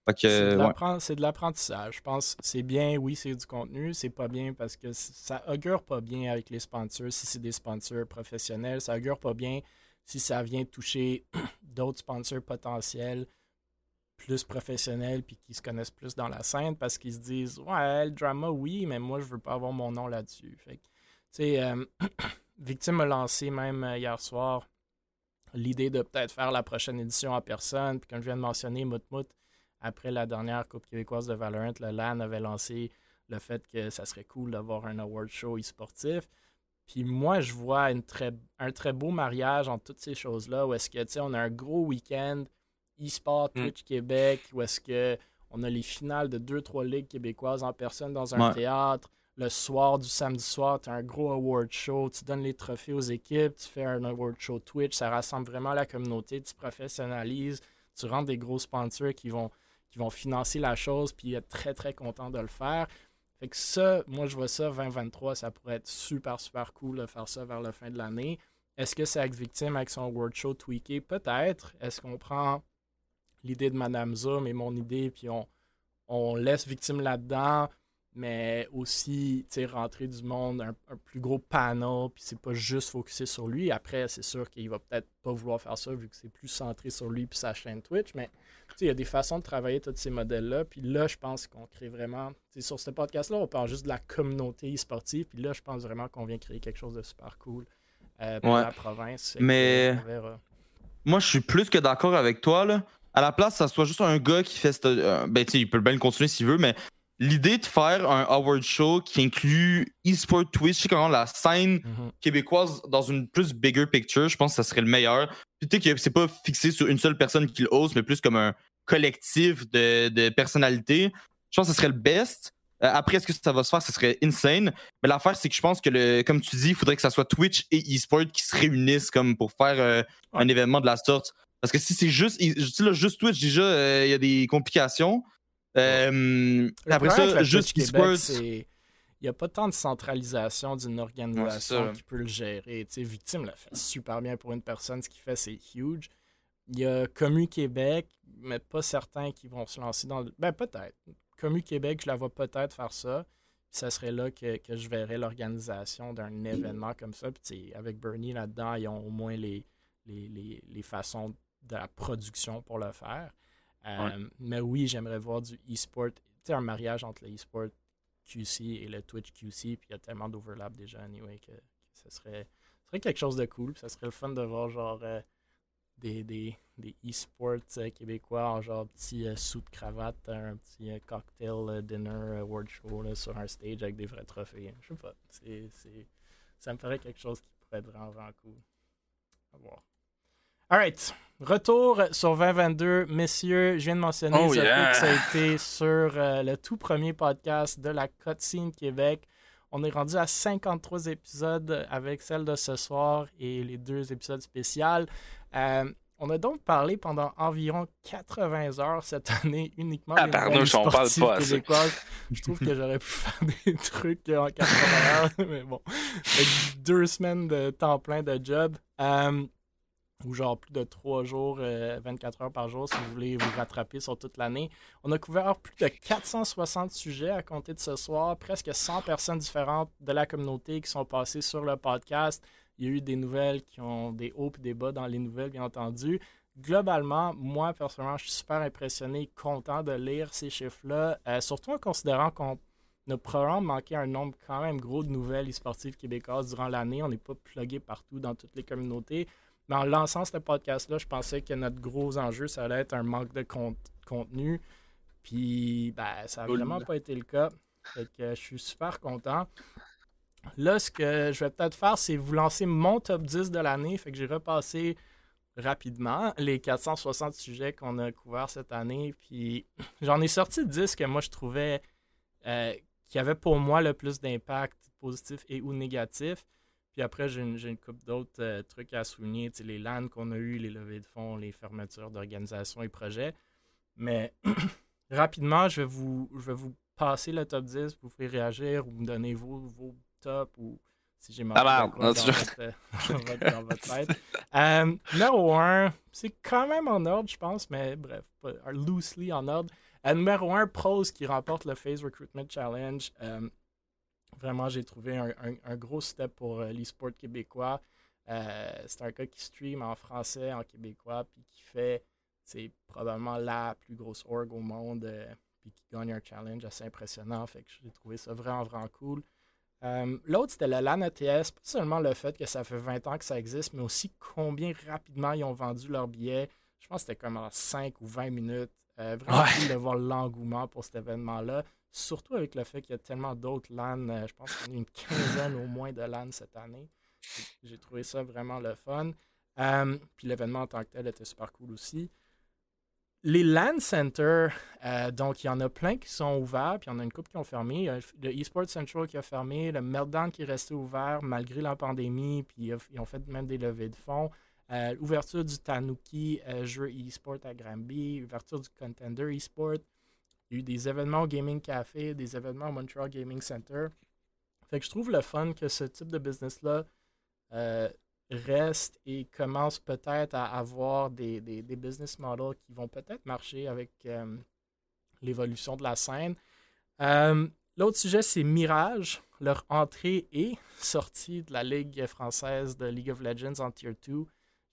Fait que, C'est de ouais. l'apprentissage. Je pense que c'est bien, oui, c'est du contenu. C'est pas bien parce que ça augure pas bien avec les sponsors. Si c'est des sponsors professionnels, ça augure pas bien si ça vient toucher d'autres sponsors potentiels plus professionnels puis qui se connaissent plus dans la scène parce qu'ils se disent Ouais, le drama, oui, mais moi, je veux pas avoir mon nom là-dessus. Fait que, tu sais, euh, Victime a lancé même euh, hier soir l'idée de peut-être faire la prochaine édition en personne. Puis comme je viens de mentionner, Moutmout, après la dernière Coupe québécoise de Valorant, le LAN avait lancé le fait que ça serait cool d'avoir un award show e-sportif. Puis moi, je vois une très, un très beau mariage entre toutes ces choses-là, où est-ce que, tu sais, on a un gros week-end e-sport Mm. Twitch Québec, où est-ce que on a les finales de deux, trois ligues québécoises en personne dans un Ouais. théâtre. Le soir du samedi soir, tu as un gros award show, tu donnes les trophées aux équipes, tu fais un award show Twitch, ça rassemble vraiment la communauté, tu professionnalises, tu rends des gros sponsors qui vont, qui vont financer la chose, puis être très très content de le faire. Fait que ça, moi je vois ça 2023, ça pourrait être super super cool de faire ça vers la fin de l'année. Est-ce que c'est avec Victime, avec son award show tweaké? Peut-être. Est-ce qu'on prend l'idée de Madame Zoom et mon idée, puis on, on laisse Victime là-dedans, mais aussi rentrer du monde, un, un plus gros panel, puis c'est pas juste focusé sur lui. Après, c'est sûr qu'il va peut-être pas vouloir faire ça vu que c'est plus centré sur lui puis sa chaîne Twitch, mais il y a des façons de travailler tous ces modèles-là. Puis là, je pense qu'on crée vraiment. Sur ce podcast-là, on parle juste de la communauté e-sportive. Puis là, je pense vraiment qu'on vient créer quelque chose de super cool euh, pour Ouais. la province. Mais- euh, on verra. Moi, je suis plus que d'accord avec toi. Là. À la place, ça soit juste un gars qui fait. cette- euh, ben, tu sais, il peut bien le continuer s'il veut, mais l'idée de faire un award show qui inclut e-sport Twitch, comment la scène Mhm. québécoise dans une plus bigger picture, je pense que ça serait le meilleur. Puis tu sais que c'est pas fixé sur une seule personne qui le hausse, mais plus comme un collectif de, de personnalités. Je pense que ce serait le best. Euh, après, est-ce que ça va se faire? Ce serait insane. Mais l'affaire, c'est que je pense que, le, comme tu dis, il faudrait que ça soit Twitch et eSport qui se réunissent comme pour faire euh, un événement de la sorte. Parce que si c'est juste, là, juste Twitch, déjà, euh, il y a des complications. Euh, après ça, juste c'est- Il n'y a pas tant de centralisation d'une organisation qui peut le gérer. Victime l'a fait super bien pour une personne. Ce qu'il fait, c'est huge. Il y a Commu Québec, mais pas certains qui vont se lancer dans le... Ben, peut-être. Commu Québec, je la vois peut-être faire ça. Ça serait là que, que je verrais l'organisation d'un événement comme ça. Puis avec Bernie là-dedans, ils ont au moins les, les, les- les façons de la production pour le faire. Euh, Mais oui, j'aimerais voir du e-sport, tu sais, un mariage entre le e-sport QC et le Twitch QC, puis il y a tellement d'overlap déjà, anyway, que, que ce serait, ce serait quelque chose de cool. puis Ça serait le fun de voir, genre, euh, des, des, des e-sports euh, québécois en genre petit euh, cravate, un petit cocktail dinner world show sur un stage avec des vrais trophées. Je sais pas. C'est, c'est, ça me ferait quelque chose qui pourrait être vraiment, vraiment cool. À voir. Alright. Retour sur 2022. Messieurs, je viens de mentionner Oh, ça, yeah. que ça a été sur euh, le tout premier podcast de la Cutscene Québec. On est rendu à 53 épisodes avec celle de ce soir et les deux épisodes spéciaux. Euh, on a donc parlé pendant environ 80 heures cette année uniquement Ah, des nouvelles on parle pas assez. québécoises. Je trouve que j'aurais pu faire des trucs en 80 heures, mais bon. Deux semaines de temps plein de job. Euh, ou genre plus de trois jours, euh, 24 heures par jour, si vous voulez vous rattraper sur toute l'année. On a couvert plus de 460 sujets à compter de ce soir, presque 100 personnes différentes de la communauté qui sont passées sur le podcast. Il y a eu des nouvelles qui ont des hauts et des bas dans les nouvelles, bien entendu. Globalement, moi, personnellement, je suis super impressionné, content de lire ces chiffres-là, euh, surtout en considérant qu'on a probablement manqué un nombre quand même gros de nouvelles e-sportives québécoises durant l'année. On n'est pas plugué partout dans toutes les communautés. En lançant ce podcast-là, je pensais que notre gros enjeu, ça allait être un manque de con- contenu. Puis, ben, ça n'a vraiment pas été le cas. Fait que je suis super content. Là, ce que je vais peut-être faire, c'est vous lancer mon top 10 de l'année. Fait que j'ai repassé rapidement les 460 sujets qu'on a couverts cette année. Puis j'en ai sorti 10 que moi je trouvais euh, qui avaient pour moi le plus d'impact positif et ou négatif. Puis après, j'ai une, une couple d'autres euh, trucs à souligner. Tu sais, les LAN qu'on a eu, les levées de fonds, les fermetures d'organisations et projets. Mais rapidement, je vais, vous, je vais vous passer le top 10, vous faire réagir ou me donner vos, vos tops ou si j'ai manqué Ah, dans, votre, euh, dans votre- dans votre tête. Euh, numéro 1, c'est quand même en ordre, je pense, mais bref, loosely en ordre. Euh, numéro 1, Pros qui remporte le Phase Recruitment Challenge. Vraiment, j'ai trouvé un, un- un gros step pour euh, l'e-sport québécois. Euh, c'est un gars qui stream en français, en québécois, puis qui fait, c'est probablement la plus grosse org au monde, euh, puis qui gagne un challenge assez impressionnant. Fait que j'ai trouvé ça vraiment, vraiment cool. Euh, L'autre, c'était le LAN ETS. Pas seulement le fait que ça fait 20 ans que ça existe, mais aussi combien rapidement ils ont vendu leurs billets. Je pense que c'était comme en 5 ou 20 minutes. Euh, vraiment Ouais. cool de voir l'engouement pour cet événement-là. Surtout avec le fait qu'il y a tellement d'autres LAN. euh, je pense en a une quinzaine au moins de LAN cette année. J'ai- trouvé ça vraiment le fun. Euh, puis l'événement en tant que tel était super cool aussi. Les LAN Centers, euh, donc il y en a plein qui sont ouverts, puis il y en a une couple qui ont fermé. Le eSports Central qui a fermé, le Meltdown qui est resté ouvert malgré la pandémie, puis ils ont- fait même des levées de fonds. Euh, L'ouverture du Tanuki jeu eSport à Granby, ouverture du Contender eSport. Il y a eu des événements au Gaming Café, des événements au Montreal Gaming Center. Fait que je trouve le fun que ce type de business-là euh, reste et commence peut-être à avoir des, des- des business models qui vont peut-être marcher avec euh, l'évolution de la scène. Euh, L'autre sujet, c'est Mirage. Leur entrée et sortie de la Ligue française de League of Legends en Tier 2. Je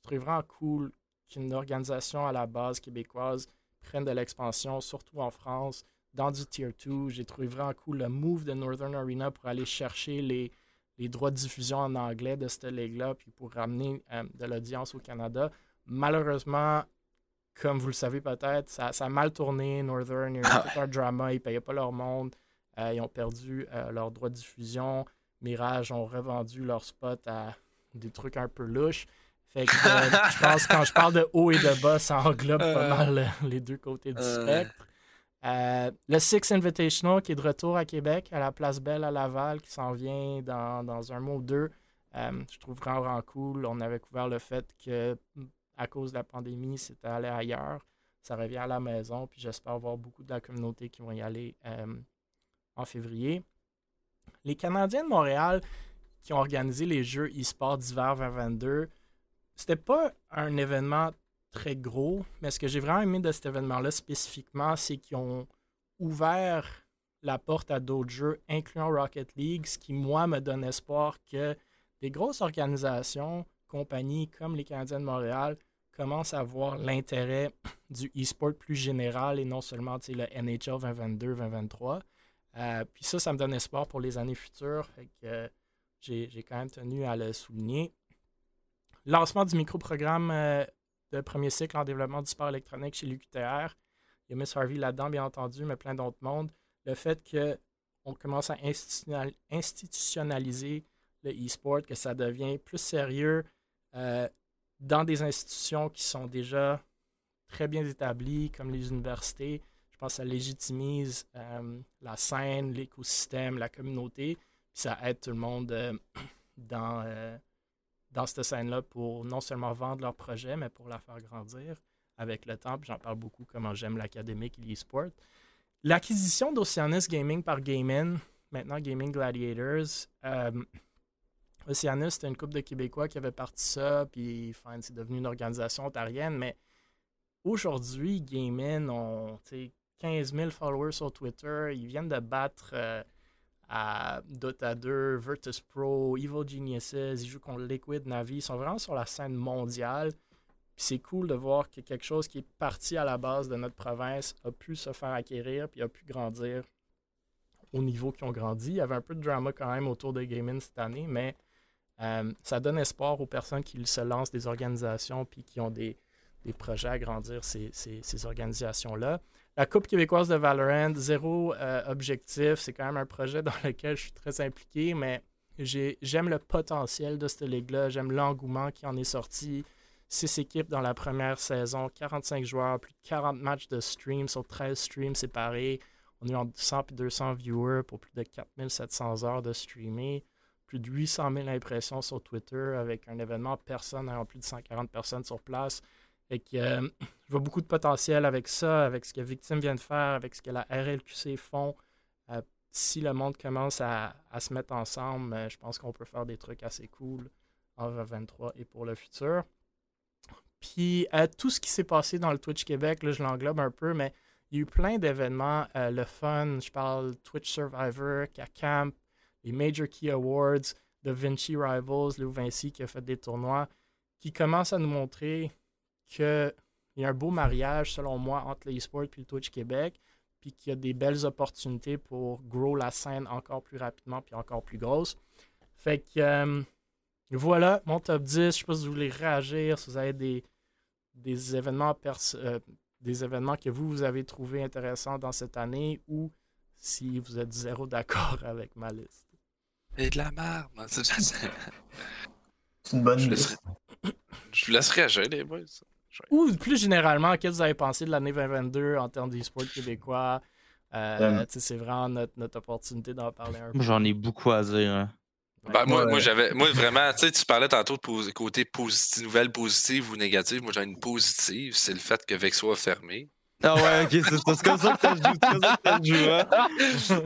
trouve vraiment cool qu'une organisation à la base québécoise prenne de l'expansion, surtout en France, dans du Tier 2. J'ai trouvé vraiment cool le move de Northern Arena pour aller chercher les, les droits de diffusion en anglais de cette ligue-là, puis pour ramener euh, de l'audience au Canada. Malheureusement, comme vous le savez peut-être, ça, ça a mal tourné. Northern, il y a eu tout un drama, ils ne payaient pas leur monde. Euh, ils ont perdu euh, leurs droits de diffusion. Mirage ont revendu leur spot à des trucs un peu louches. Fait que euh, je pense que quand je parle de haut et de bas, ça englobe pas Euh. mal euh, les deux côtés du spectre. Euh, le Six Invitational qui est de retour à Québec, à la Place Belle à Laval, qui s'en vient dans, dans un mois ou deux. Euh, je trouve vraiment, vraiment cool. On avait couvert le fait que à cause de la pandémie, c'était allé ailleurs. Ça revient à la maison, puis j'espère voir beaucoup de la communauté qui vont y aller euh, en février. Les Canadiens de Montréal qui ont organisé les Jeux e-sport d'hiver 2022, c'était pas un événement très gros, mais ce que j'ai vraiment aimé de cet événement-là spécifiquement, c'est qu'ils ont ouvert la porte à d'autres jeux, incluant Rocket League, ce qui, moi, me donne espoir que des grosses organisations, compagnies comme les Canadiens de Montréal, commencent à voir l'intérêt du e-sport plus général et non seulement le NHL 2022-2023. Euh, puis ça, ça me donne espoir pour les années futures. Que, euh, j'ai quand même tenu à le souligner. Lancement du micro-programme euh, de premier cycle en développement du sport électronique chez l'UQTR. Il y a Miss Harvey là-dedans, bien entendu, mais plein d'autres mondes. Le fait qu'on commence à institutionnal- institutionnaliser le e-sport, que ça devient plus sérieux euh, dans des institutions qui sont déjà très bien établies, comme les universités. Je pense que ça légitimise euh, la scène, l'écosystème, la communauté, puis ça aide tout le monde dans, dans cette scène-là pour non seulement vendre leur projet, mais pour la faire grandir avec le temps. J'en parle beaucoup, comment j'aime l'académique et l'e-sport. L'acquisition d'Oceanus Gaming par Gaming, maintenant Gaming Gladiators. euh, Oceanus, c'était une couple de Québécois qui avaient parti ça, puis enfin, c'est devenu une organisation ontarienne, mais aujourd'hui, Gaming ont tu sais, 15 000 followers sur Twitter. Ils viennent de battre euh, à Dota 2, Virtus Pro, Evil Geniuses. Ils jouent contre Liquid Navi. Ils sont vraiment sur la scène mondiale. C'est cool de voir que quelque chose qui est parti à la base de notre province a pu se faire acquérir puis a pu grandir au niveau qu'ils ont grandi. Il y avait un peu de drama quand même autour de gaming cette année, mais euh, ça donne espoir aux personnes qui se lancent des organisations puis qui ont des, projets à grandir ces organisations-là. La Coupe québécoise de Valorant, zéro euh, objectif. C'est quand même un projet dans lequel je suis très impliqué, mais j'ai- j'aime le potentiel de cette ligue-là. J'aime l'engouement qui en est sorti. Six équipes dans la première saison, 45 joueurs, plus de 40 matchs de stream sur 13 streams séparés. On a eu entre 100 et 200 viewers pour plus de 4700 heures de streaming. Plus de 800 000 impressions sur Twitter avec un événement personne ayant plus de 140 personnes sur place. Fait que, euh, je vois beaucoup de potentiel avec ça, avec ce que Victime vient de faire, avec ce que la RLQC font. Euh, si le monde commence à, se mettre ensemble, euh, je pense qu'on peut faire des trucs assez cool en 2023 et pour le futur. Puis tout ce qui s'est passé dans le Twitch Québec, là, je l'englobe un peu, mais il y a eu plein d'événements, le fun, je parle Twitch Survivor, K-Camp, les Major Key Awards, The Vinci Rivals, Léo Vinci qui a fait des tournois, qui commencent à nous montrer qu'il y a un beau mariage, selon moi, entre l'e-sport et le Twitch Québec, puis qu'il y a des belles opportunités pour grow la scène encore plus rapidement puis encore plus grosse. Fait que euh, voilà, mon top 10. Je sais pas si vous voulez réagir, si vous avez des, des événements pers- euh, des événements que vous, vous avez trouvé intéressants dans cette année ou si vous êtes zéro d'accord avec ma liste. Et de la merde. c'est- une bonne Je idée. laisserai- je vous laisse réagir, les boys. Ou plus généralement, qu'est-ce que vous avez pensé de l'année 2022 en termes d'e-sport québécois? Euh, Euh, c'est vraiment notre, notre opportunité d'en parler un peu. Moi, j'en ai beaucoup à dire. hein. Ben, moi, moi, j'avais. Moi, vraiment, tu sais, tu parlais tantôt de pos- côté positif, nouvelle positive ou négative. Moi, j'en ai une positive, c'est le fait que Vexo a fermé. Ah ouais, ok, c'est c'est comme ça que ça se joue. C'est comme ça que ça se joue, hein.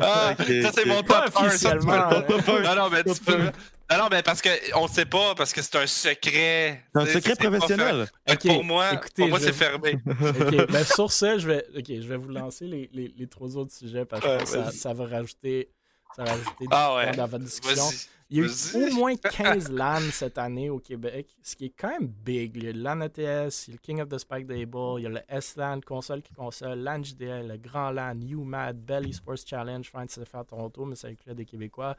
Ah, ça, c'est mon top 1. officiellement. hein. Non, non, mais tu peux. Non, non, mais parce qu'on sait pas, parce que c'est un secret. C'est un secret professionnel. Pour moi, écoutez, pour moi je c'est vais- fermé. OK, ben sur ce, je vais, je vais vous lancer les, les, les trois autres sujets parce que Ouais, je pense que ça, ça va rajouter, ça va rajouter du Ah ouais. dans votre discussion. Il y a eu au moins 15 LAN cette année au Québec, ce qui est quand même big. Il y a le LAN ETS, il y a le King of the Spike Table, il y a le S-LAN, console qui console, LAN JDL, le Grand LAN, UMAD, Bell Esports Challenge, faire à Toronto, mais ça inclut des Québécois.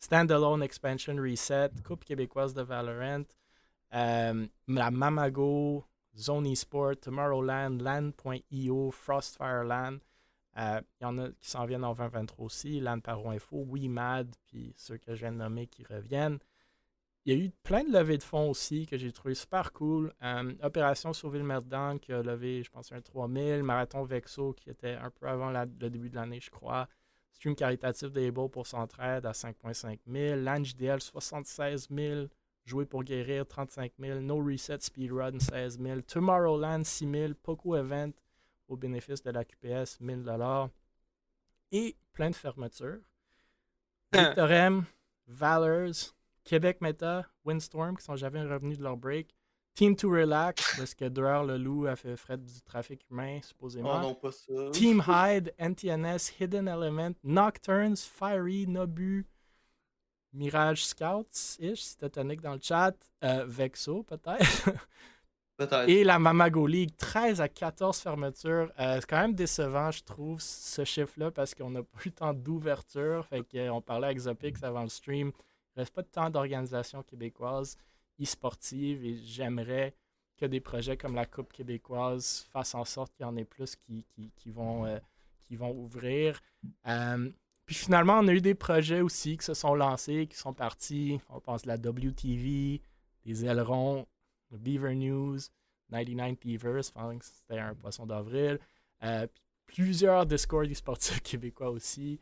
Standalone Expansion Reset, Coupe québécoise de Valorant, euh, la Mamago, Zone Esport, Tomorrowland, LAN.io, Frostfire LAN. Euh, Il y en a qui s'en viennent en 2023 aussi, LAN Paro Info, WeMad, puis ceux que je viens de nommer qui reviennent. Il y a eu plein de levées de fonds aussi que j'ai trouvé super cool. Euh, Opération Sauver le Merdan qui a levé, je pense, un 3000. Marathon Vexo qui était un peu avant le début de l'année, je crois. Stream caritatif d'Able pour Centraide à 5,5 000. LANJDL 76 000. Jouer pour guérir 35 000. No Reset Speedrun 16 000. Tomorrowland 6 000. Poco Event au bénéfice de la QPS 1000 Et plein de fermetures. Victorem, Valors, Québec Meta, Windstorm qui sont jamais revenus de leur break. Team to Relax, parce que Dureur le loup a fait frais du trafic humain, supposément. Oh non, pas ça. Team Hyde, NTNS, Hidden Element, Nocturnes, Fiery, Nobu, Mirage Scouts-ish, si Tonic dans le chat, euh, Vexo peut-être, Peut-être. et la Mamago League, 13 à 14 fermetures. Euh, c'est quand même décevant, je trouve, ce chiffre-là, parce qu'on n'a pas eu tant d'ouverture. Fait qu'on parlait avec Zopix avant le stream. Il reste pas de temps d'organisation québécoise e-sportive et j'aimerais que des projets comme la Coupe québécoise fassent en sorte qu'il y en ait plus qui, qui, qui vont, euh, qui vont ouvrir. Euh, puis finalement, on a eu des projets aussi qui se sont lancés, qui sont partis. On pense à la WTV, des ailerons, le Beaver News, 99 Beavers, c'était un poisson d'avril. Euh, plusieurs Discord sportifs québécois aussi.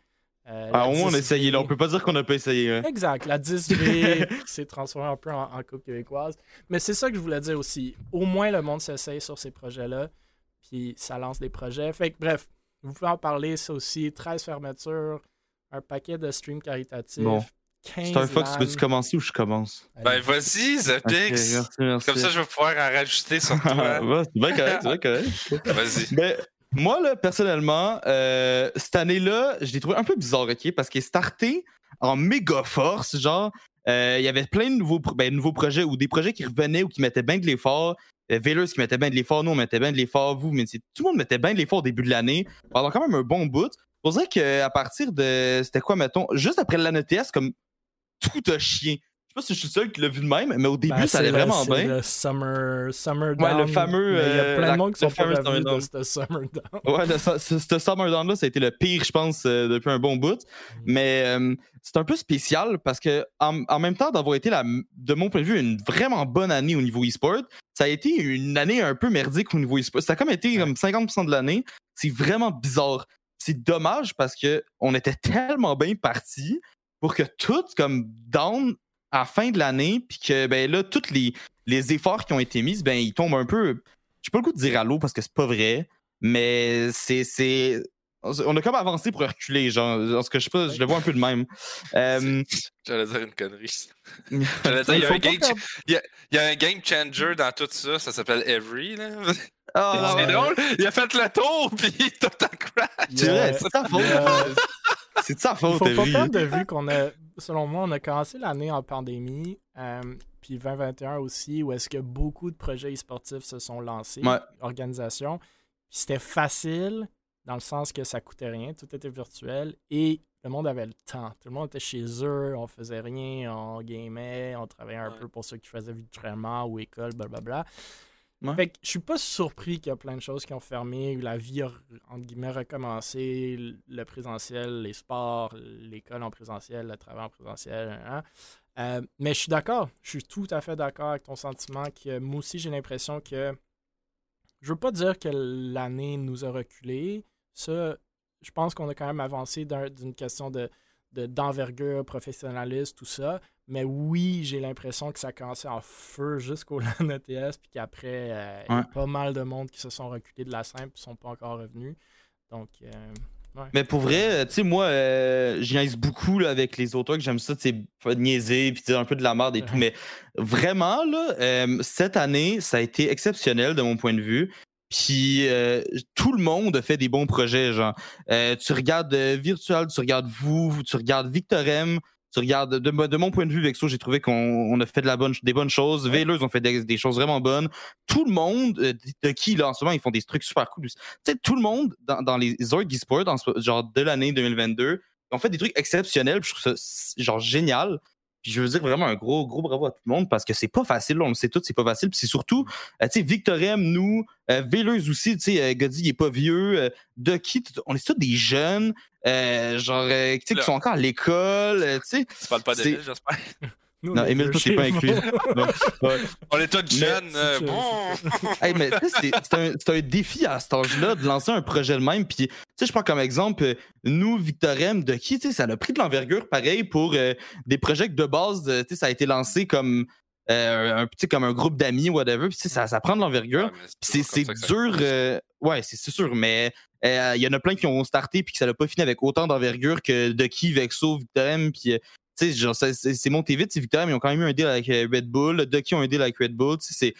Euh, Ah, au moins, on a 10V. essayé. Là. On peut pas dire qu'on a pas essayé. hein. Exact, la 10V qui s'est transformée un peu en, en Coupe québécoise. Mais c'est ça que je voulais dire aussi. Au moins, le monde s'essaye sur ces projets-là, puis ça lance des projets. Fait que, bref, vous pouvez en parler, ça aussi. 13 fermetures, un paquet de streams caritatifs, Bon. 15 Starfox, veux-tu commencer ou je commence? Ben, vas-y, merci. Comme ça, je vais pouvoir en rajouter sur toi. c'est bien correct, c'est bien correct. Vas-y. Ben, moi, là, personnellement, euh, cette année-là, je l'ai trouvé un peu bizarre, OK? Parce qu'il est starté en méga force. Genre, euh, il y avait plein de ben, nouveaux projets ou des projets qui revenaient ou qui mettaient bien de l'effort. Euh, qui mettait bien de l'effort, nous, on mettait bien de l'effort, vous, mais tout le monde mettait bien de l'effort au début de l'année. Pendant quand même un bon bout. On dirait qu'à partir de. C'était quoi, mettons? Juste après l'année TS, comme tout a chié. Je sais pas si je suis seul qui l'a vu de même, mais au début, Ben, ça allait le- vraiment bien. Le summer, summer Ouais, le Down, fameux, Il y a euh, plein de monde qui sont pas de Down. ce Summer Down. Ouais, le- ce, Summer Down-là, ça a été le pire, je pense, euh, depuis un bon bout. Mais euh, c'est un peu spécial parce que en, en même temps d'avoir été, la, de mon point de vue, une vraiment bonne année au niveau e-sport, ça a été une année un peu merdique au niveau e-sport. Ça a comme été comme 50% de l'année. C'est vraiment bizarre. C'est dommage parce que on était tellement bien parti pour que tout comme down à la fin de l'année, puis que ben là, tous les, les efforts qui ont été mis, ben ils tombent un peu. J'ai pas le goût de dire à l'eau parce que c'est pas vrai, mais c'est. c'est- on a comme avancé pour reculer, genre. En ce que je sais pas, je le vois un peu de même. Euh, J'allais dire une connerie. J'allais dire, il y, a un game perdre- il y a- il y a un game changer dans tout ça, ça s'appelle Every. Là. ah, c'est ouais. drôle, il a fait le tour, puis tout en crash. Vrai, c'est sa faute. C'est de sa Il faute, faut pas perdre de vue qu'on a, selon moi, on a commencé l'année en pandémie, euh, puis 2021 aussi, où est-ce que beaucoup de projets e-sportifs se sont lancés, Ouais. organisations. Puis c'était facile, dans le sens que ça coûtait rien, tout était virtuel, et le monde avait le temps. Tout le monde était chez eux, on faisait rien, on gamait, on travaillait un Ouais. peu pour ceux qui faisaient virtuellement ou école, blablabla. Ouais. Fait que je suis pas surpris qu'il y a plein de choses qui ont fermé, où la vie a, guillemets, recommencé, le présentiel, les sports, l'école en présentiel, le travail en présentiel. hein. Euh, mais je suis d'accord, je suis tout à fait d'accord avec ton sentiment que moi aussi j'ai l'impression que je veux pas dire que l'année nous a reculé. Ça, je pense qu'on a quand même avancé d'un- d'une question de de- d'envergure, professionnalisme, tout ça. Mais oui, j'ai l'impression que ça a commencé en feu jusqu'au LAN ETS, puis qu'après, euh, il y a pas mal de monde qui se sont reculés de la scène, puis sont pas encore revenus. Donc, euh, Mais pour vrai, euh, tu sais, moi, euh, je niaise beaucoup là, avec les auteurs que j'aime ça, tu sais, niaiser puis dire un peu de la merde et tout. Mais vraiment, là, cette année, ça a été exceptionnel de mon point de vue. Puis euh, tout le monde a fait des bons projets, genre. Euh, tu regardes euh, Virtual, tu regardes vous, tu regardes Victorem, tu regardes, de, de mon point de vue, Vexo, j'ai trouvé qu'on on a fait de la bonne, des bonnes choses. Veileuse ont fait des, des choses vraiment bonnes. Tout le monde, euh, de qui, là, en ce moment, ils font des trucs super cool. Tu sais, tout le monde dans, dans les org ce- genre de l'année 2022, ils ont fait des trucs exceptionnels. puis Je trouve ça genre génial. Puis je veux dire vraiment un gros, gros bravo à tout le monde parce que c'est pas facile, on le sait tous, c'est pas facile. Puis c'est surtout, euh, tu sais, Victorem, nous, euh, Veileuse aussi, tu sais, euh, Goddy, il est pas vieux. Ducky, on est tous des jeunes, genre, tu sais, qui sont encore à l'école, tu sais? Tu parles pas d'Emile, j'espère. nous, Non, on est Emile, vieux toi, t'es pas inclus. Non. On est tous jeunes. euh, c'est bon. Hey, mais tu sais, c'est c'est un, c'est un défi à cet âge-là de lancer un projet de même. Puis, tu sais, je prends comme exemple, euh, nous, Victorem, de qui, tu sais, ça a pris de l'envergure pareil pour euh, des projets que de base, euh, tu sais, ça a été lancé comme, euh, un, sais, comme un groupe d'amis, whatever. Puis, tu sais, ça, ça prend de l'envergure. C'est c'est dur. euh, ouais, c'est c'est sûr, mais euh, il y en a plein qui ont starté puis que ça n'a pas fini avec autant d'envergure que Ducky, Vexo, Victorem. Puis, sais, c'est vite. c'est Victorem, ils ont quand même eu un deal avec euh, Red Bull. Ducky ont un deal avec Red Bull. C'est-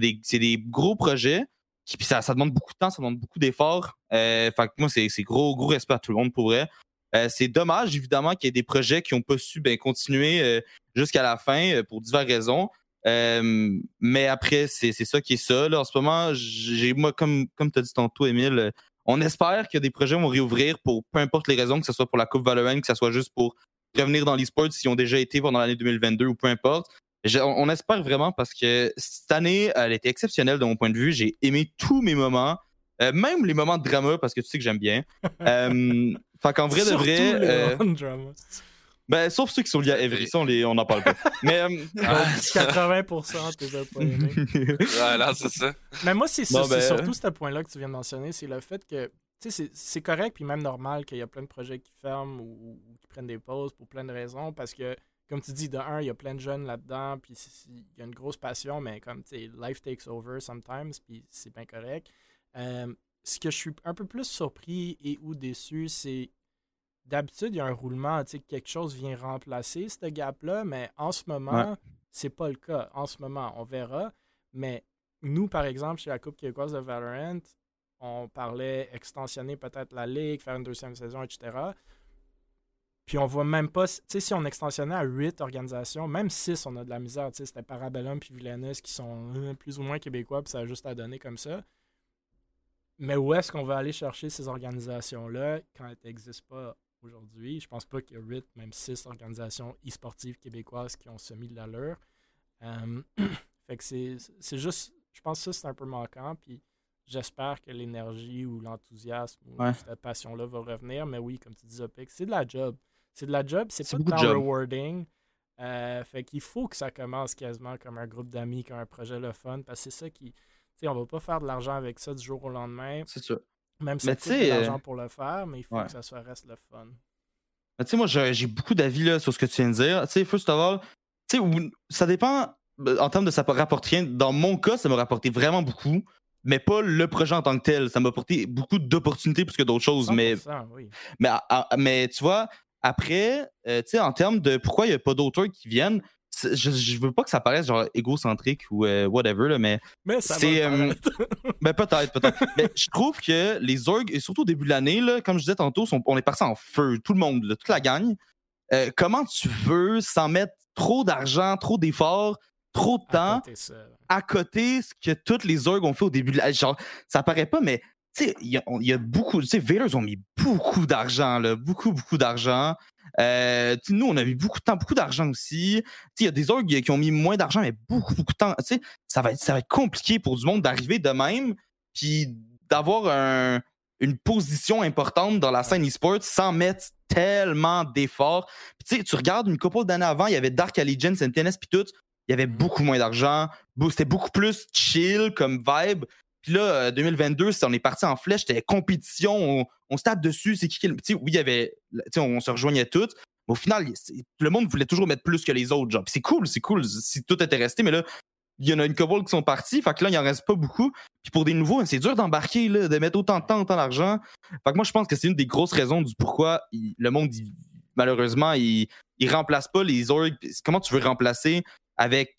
des, des gros projets. Qui, puis ça, ça demande beaucoup de temps, ça demande beaucoup d'efforts. Euh, moi, c'est gros, gros respect à tout le monde pour vrai. Euh, c'est dommage, évidemment, qu'il y ait des projets qui n'ont pas su ben, continuer euh, jusqu'à la fin euh, pour diverses raisons. Euh, mais après, c'est ça qui est ça. Là. En ce moment, j'ai moi, comme, comme tu as dit tantôt, Émile, on espère que des projets vont réouvrir pour peu importe les raisons, que ce soit pour la Coupe Valorant, que ce soit juste pour revenir dans l'e-sport s'ils ont déjà été pendant l'année 2022 ou peu importe. Je- on, on espère vraiment parce que cette année, elle était exceptionnelle de mon point de vue. J'ai aimé tous mes moments, euh, même les moments de drama parce que tu sais que j'aime bien. Euh, fait qu'en vrai de vrai, les euh, One Drama. ben, sauf ceux qui sont liés à Every, ça, on les- on n'en parle pas. Mais euh, Ah, 80% t'es pas aimé. ouais, là, c'est ça. Mais moi, c'est ben- c'est surtout ce point-là que tu viens de mentionner, c'est le fait que, c'est- c'est correct, puis même normal qu'il y a plein de projets qui ferment ou, ou qui prennent des pauses pour plein de raisons, parce que, comme tu dis, de un, il y a plein de jeunes là-dedans, puis il y a une grosse passion, mais comme, tu sais, life takes over sometimes, puis c'est bien correct. Euh, ce que je suis un peu plus surpris et ou déçu, c'est d'habitude, il y a un roulement, tu sais, quelque chose vient remplacer ce gap-là, mais en ce moment, c'est pas le cas. En ce moment, on verra. Mais nous, par exemple, chez la Coupe québécoise de Valorant, on parlait extensionner peut-être la ligue, faire une deuxième saison, etc. Puis on voit même pas, tu sais, si on extensionnait à 8 organisations, même 6, on a de la misère. Tu sais, c'était Parabellum puis Villainous qui sont euh, plus ou moins québécois, puis ça a juste à donner comme ça. Mais où est-ce qu'on va aller chercher ces organisations-là quand elles n'existent pas aujourd'hui? Je pense pas qu'il y a 8, même 6 organisations e-sportives québécoises qui ont semi de l'allure. Euh, fait que c'est juste, je pense que ça c'est un peu manquant, puis j'espère que l'énergie ou l'enthousiasme ou Ouais. cette passion-là va revenir. Mais oui, comme tu dis, Opix, c'est de la job. C'est de la job, c'est C'est pas de rewarding. Euh, fait qu'il faut que ça commence quasiment comme un groupe d'amis, comme un projet le fun, parce que c'est ça qui. Tu sais, on va pas faire de l'argent avec ça du jour au lendemain. c'est ça. Même si sais, de l'argent euh, pour le faire, mais il faut ouais. que ça soit reste le fun. Mais tu sais, moi, j'ai beaucoup d'avis sur ce que tu viens de dire. Tu sais, first of all, tu sais, ça dépend euh, en termes de ça rapporte rien. Dans mon cas, ça m'a rapporté vraiment beaucoup. Mais pas le projet en tant que tel. Ça m'a apporté beaucoup d'opportunités plus que d'autres choses. Mais, 100%, oui. mais, mais tu vois, après, euh, tu sais, en termes de pourquoi il n'y a pas d'auteurs qui viennent, je, je veux pas que ça paraisse genre égocentrique ou euh, whatever, là, mais Mais ça C'est, euh, ben peut-être, peut-être. Mais je trouve que les orgs, et surtout au début de l'année, là, comme je disais tantôt, sont- on est parti en feu, tout le monde, là, toute la gang. Euh, comment tu veux, sans mettre trop d'argent, trop d'efforts, trop de temps, À côté ça. à côté ce que toutes les orgs ont fait au début de? Genre, ça paraît pas, mais il y, a- il y a beaucoup, tu sais, ont mis beaucoup d'argent, là, beaucoup, beaucoup d'argent. Euh, nous, on a mis beaucoup de temps, beaucoup d'argent aussi. Il y a des orgs qui ont mis moins d'argent, mais beaucoup, beaucoup de temps. Ça va être, ça va être compliqué pour du monde d'arriver de même, puis d'avoir un- une position importante dans la scène e-sport sans mettre tellement d'efforts. Puis Tu regardes une couple d'années avant, il y avait Dark Allegiance, NTNS, puis tout. Il y avait beaucoup moins d'argent. C'était beaucoup plus chill comme vibe. Puis là, euh, 2022, si on est parti en flèche, c'était compétition, on, se tape dessus, c'est qui qui sais, Oui, il y avait. on se rejoignait toutes. Mais au final, le monde voulait toujours mettre plus que les autres. C'est cool, c'est cool si tout était resté, mais là, il y en a une couple qui sont partis. Fait que là, il en reste pas beaucoup. Puis pour des nouveaux, c'est dur d'embarquer, de mettre autant de temps, autant d'argent. Fait que moi, je pense que c'est une des grosses raisons du pourquoi le monde, malheureusement, il, il remplace pas les orgs. Comment tu veux remplacer avec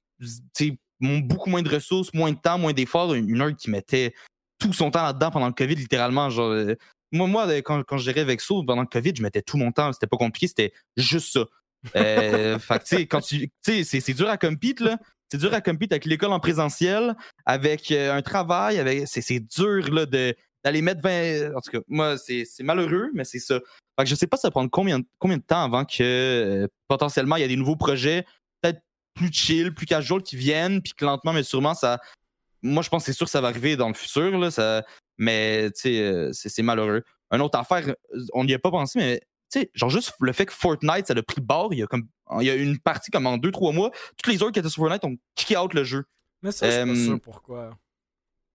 beaucoup moins de ressources, moins de temps, moins d'efforts, une, org qui mettait tout son temps là-dedans pendant le COVID, littéralement. Genre, euh, moi, moi euh, quand, quand je gérais Vexo pendant le COVID, je mettais tout mon temps. C'était pas compliqué, c'était juste ça. Euh, tu sais, c'est- dur à compete, là. C'est dur à compete avec l'école en présentiel, avec un travail, avec. C'est dur, là, de d'aller mettre 20. En tout cas, moi, c'est malheureux, mais c'est ça. Fait que je sais pas ça prendre combien, combien de temps avant que potentiellement il y a des nouveaux projets, plus chill, plus casual qui viennent, puis que lentement, mais sûrement, ça. Moi, je pense que c'est sûr que ça va arriver dans le futur, là, ça... mais tu sais, euh, c'est c'est malheureux. Une autre affaire, euh, on n'y a pas pensé, mais tu sais, genre juste le fait que Fortnite, ça a pris le bord, il y a comme. Il y a une partie comme en 2-3 mois, toutes les autres qui étaient sur Fortnite ont kické out le jeu. Mais ça, je suis pas Euh, sûr pourquoi.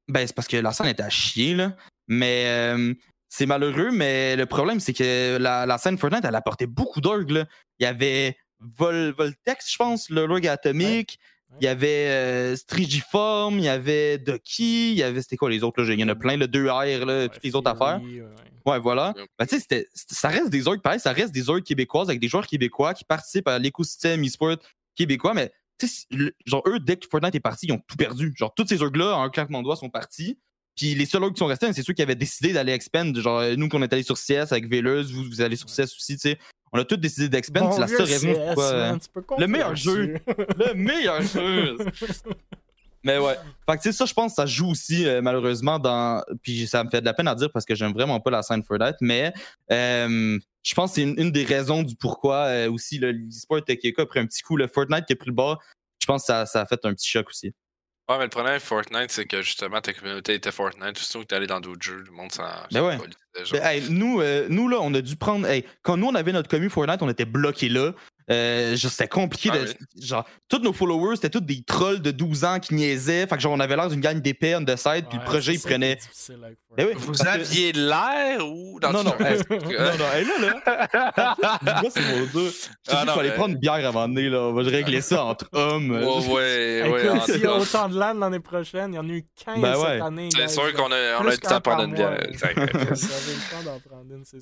Ben, c'est parce que la scène était à chier, là. Mais euh, c'est malheureux, mais le problème, c'est que la, la scène Fortnite, elle apportait beaucoup d'orgues, là. Il y avait Vol, Voltex, je pense, le org atomique. Ouais. Il y avait euh, Strigiform, il y avait Ducky, il y avait, c'était quoi les autres, là? Il y en a plein, le 2R, là, Ouais, toutes les autres affaires. ouais. Ouais, voilà. Ben, tu sais, ça reste des orgs, pareil, ça reste des orgs québécoises avec des joueurs québécois qui participent à l'écosystème e-sport québécois, mais tu sais, le- genre, eux, dès que Fortnite est parti, ils ont tout perdu. Genre, tous ces orgs-là, en un claquement de doigts, sont partis. Puis les seuls orgs qui sont restés, c'est ceux qui avaient décidé d'aller expand. Genre, nous, qu'on est allé sur CS avec Veleuse, vous, vous allez sur CS aussi, tu sais. On a tous décidé d'expand. Bon c'est la seule raison pourquoi. euh, compter meilleur jeu. le meilleur jeu! Mais ouais. Fait que, tu sais, ça, je pense que ça joue aussi, euh, malheureusement, dans. Puis ça me fait de la peine à dire parce que j'aime vraiment pas la scène Fortnite, mais euh, je pense que c'est une, une des raisons du pourquoi euh, aussi le l'e-sport TKK a pris un petit coup. Le Fortnite qui a pris le bas, je pense que ça, ça a fait un petit choc aussi. Ouais, mais le problème avec Fortnite, c'est que justement, ta communauté était Fortnite. Surtout que t'es allé dans d'autres jeux, le monde s'en. Ben ouais. Ben, hey, nous, euh, nous, là, on a dû prendre. hey, quand nous, on avait notre commu Fortnite, on était bloqués là. Euh, c'était compliqué. Ah de, Genre, tous nos followers, c'était tous des trolls de 12 ans qui niaisaient. Fait que, genre, on avait l'air d'une gang d'épais on the side, puis le Ouais, projet, il prenait. Ben oui. Vous parce que- aviez l'air ou dans Non, non, hey, Non, non, hey, là, là. Gars, c'est mon dos. Je Ah, fallait mais- prendre une bière avant de donner, là. On va régler ça entre hommes. Ouais, ouais, ouais. Écoute, en s'il y a autant de LAN l'année prochaine, il y en a eu 15 Ben ouais. cette année. C'est sûr qu'on a, on a du temps à prendre une bière.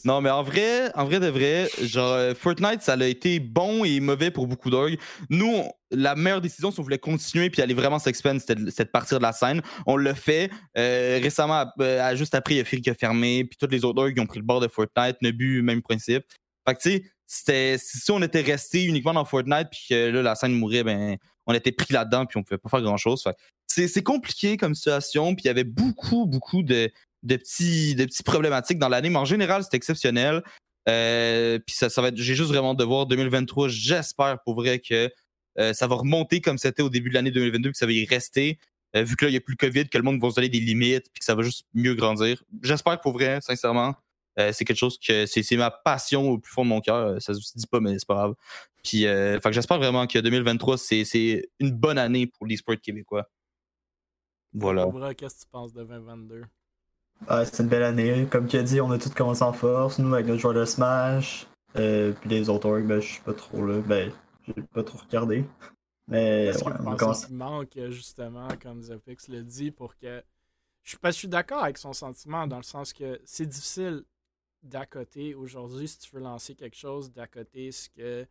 Non, mais en vrai, en vrai de vrai, genre, euh, Fortnite, ça a été bon et mauvais pour beaucoup d'orgues. Nous, la meilleure décision, si on voulait continuer puis aller vraiment s'expand, c'était de, partir de la scène. On l'a fait. Euh, récemment, euh, juste après, il y a Fury qui a fermé, puis tous les autres orgues qui ont pris le bord de Fortnite. Nebu, même principe. Fait que, tu sais, si on était resté uniquement dans Fortnite puis que là, la scène mourait, ben, on était pris là-dedans puis on pouvait pas faire grand-chose. C'est compliqué comme situation, puis il y avait beaucoup, beaucoup de, de petits problématiques dans l'année, mais en général, c'était exceptionnel. Euh, puis ça, ça va être, j'ai juste vraiment de voir 2023. J'espère pour vrai que euh, ça va remonter comme c'était au début de l'année 2022, puis que ça va y rester. euh, vu que là, il n'y a plus le COVID, que le monde va se donner des limites, puis que ça va juste mieux grandir. J'espère pour vrai, sincèrement. C'est quelque chose que c'est ma passion au plus fond de mon cœur. Ça se dit pas, mais c'est pas grave. Puis, j'espère vraiment que 2023, c'est une bonne année pour l'e-sport québécois. Voilà. Qu'est-ce que tu penses de 2022? Ouais, c'est une belle année. Comme tu as dit, on a tous commencé en force. Nous, avec notre joueur de Smash. Euh, puis les autres orgs, ben, je suis pas trop là. Ben, j'ai pas trop regardé. Mais Qu'est-ce que ouais, vous qu'il manque, justement, comme Zepix le dit, pour que Je suis, pas- je suis d'accord avec son sentiment dans le sens que c'est difficile d'à côté aujourd'hui si tu veux lancer quelque chose d'à côté ce que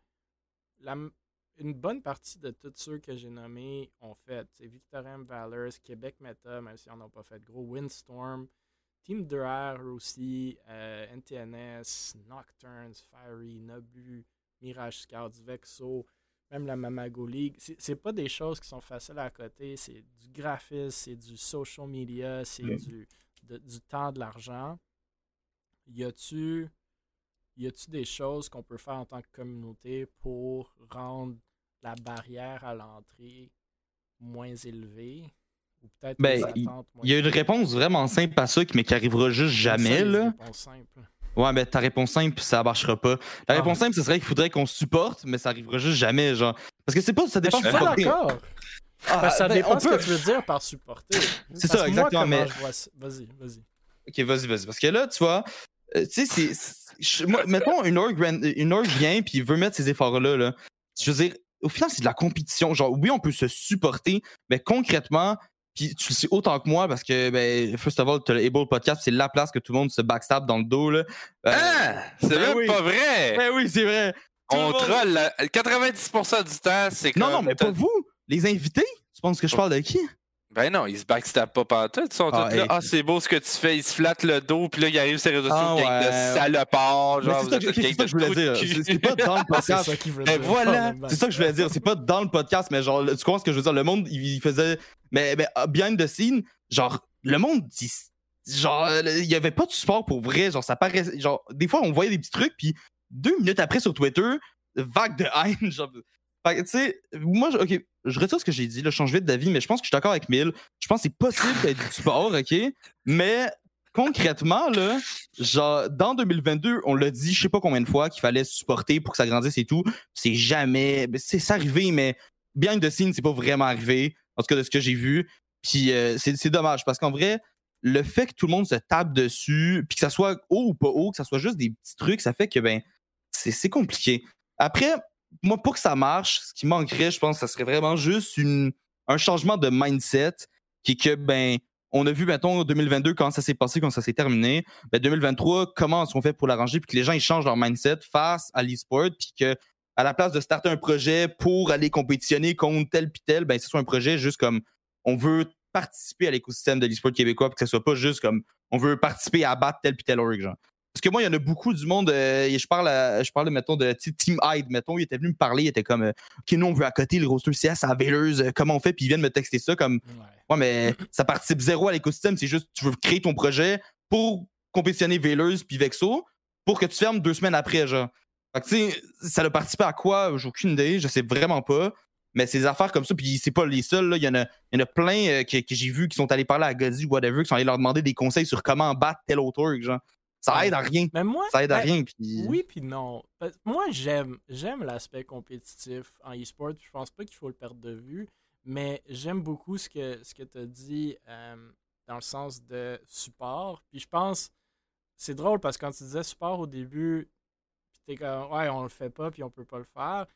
la m- une bonne partie de tous ceux que j'ai nommés ont fait. C'est Victorian Valors, Québec Meta, même si on n'a pas fait gros, Windstorm, Team Drer aussi, euh, NTNS, Nocturnes, Fiery, Nabu, Mirage Scouts, Vexo, même la Mamago League. C'est pas des choses qui sont faciles à côté. C'est du graphisme, c'est du social media, c'est du, de- du temps, de l'argent. Y a-tu y a-tu des choses qu'on peut faire en tant que communauté pour rendre la barrière à l'entrée moins élevée? Ou peut-être Ben, Il y a une réponse vraiment simple à ça, mais qui arrivera juste jamais, là. Ouais, mais ta réponse simple, ça marchera pas. La Ah. réponse simple, ce serait qu'il faudrait qu'on supporte, mais ça arrivera juste jamais, genre. Parce que c'est pas, ça Mais dépend je suis pas d'accord. Ah, ça ben, dépend ce peut- que tu veux dire par supporter. C'est ça, exactement, mais- vois Vas-y, vas-y. Ok, vas-y, vas-y. Parce que là, tu vois, euh, tu sais, c'est- Mettons, une org, ran- une vient puis veut mettre ces efforts-là. Là. Je veux dire, au final, c'est de la compétition. Genre, oui, on peut se supporter, mais concrètement, puis tu le sais autant que moi, parce que, ben, first of all, t'as le Able Podcast, c'est la place que tout le monde se backstab dans le dos. Là. Euh, Hein? C'est ben même oui. pas vrai! ben oui, c'est vrai. Tout le On troll. la- 90% du temps, c'est comme. Non, non, mais pas vous. Les invités, tu penses que je parle de qui? Ben non, ils se backstab pas pantoute. Ils sont Ah, tous là. Ah, c'est beau ce que tu fais. Ils se flattent le dos, puis là, ils arrivent sur les réseaux sociaux, Ah, gang de ouais. salopards. Genre, c'est ça que- c'est ça je voulais dire. C'est c'est pas dans le Ah, c'est podcast. Ben dire. voilà, probablement. C'est ça que je voulais dire. C'est pas dans le podcast, mais genre, tu comprends ce que je veux dire? Le monde, il, faisait. Mais, mais uh, behind the scene, genre, le monde, il- genre, il y avait pas de support pour vrai. Genre, ça paraissait. Genre, des fois, on voyait des petits trucs, puis deux minutes après sur Twitter, vague de haine. Genre, Fait que, tu sais, moi, je- ok, je retire ce que j'ai dit, je change vite d'avis, mais je pense que je suis d'accord avec Mill. Je pense que c'est possible ait du support, ok? Mais concrètement, là, genre, dans 2022, on l'a dit, je sais pas combien de fois, qu'il fallait supporter pour que ça grandisse et tout. C'est jamais. C'est arrivé, mais behind the scene, c'est pas vraiment arrivé. En tout cas, de ce que j'ai vu. Puis euh, c'est dommage parce qu'en vrai, le fait que tout le monde se tape dessus, puis que ça soit haut ou pas haut, que ça soit juste des petits trucs, ça fait que, ben, c'est compliqué. Après, moi, pour que ça marche, ce qui manquerait, je pense, ça serait vraiment juste un changement de mindset qui est que, ben, on a vu, mettons, 2022, quand ça s'est passé, quand ça s'est terminé. Ben, 2023, comment qu'on fait pour l'arranger, puis que les gens, ils changent leur mindset face à l'e-sport, puis que, à la place de starter un projet pour aller compétitionner contre tel puis tel, ben, ce soit un projet juste comme on veut participer à l'écosystème de l'e-sport québécois, puis que ce soit pas juste comme on veut participer à battre tel puis tel org, genre. Parce que moi, il y en a beaucoup du monde. euh, et je parle, à- je parle, mettons, de Team Hyde, mettons. Il était venu me parler, il était comme, euh, OK, nous, on veut accoter le roster CS à Veilers, euh, comment on fait? Puis ils viennent me texter ça comme, Ouais. ouais, mais ça participe zéro à l'écosystème, c'est juste, tu veux créer ton projet pour compétitionner Veilers puis Vexo pour que tu fermes deux semaines après, genre. Fait que, tu sais, ça a participé à quoi? J'ai aucune idée, je sais vraiment pas. Mais des affaires comme ça, puis c'est pas les seuls, là. Il y en a, il y en a plein que, que j'ai vu qui sont allés parler à Gazi ou whatever, qui sont allés leur demander des conseils sur comment battre tel autre genre. Ça aide à rien. Mais moi, Ça aide à ben, rien. Puis... Oui puis non. Moi, j'aime j'aime l'aspect compétitif en e-sport. Je pense pas qu'il faut le perdre de vue. Mais j'aime beaucoup ce que, ce que tu as dit euh, dans le sens de support. Puis je pense, c'est drôle parce que quand tu disais support au début, t'es comme, ouais, on le fait pas, puis on peut pas le faire.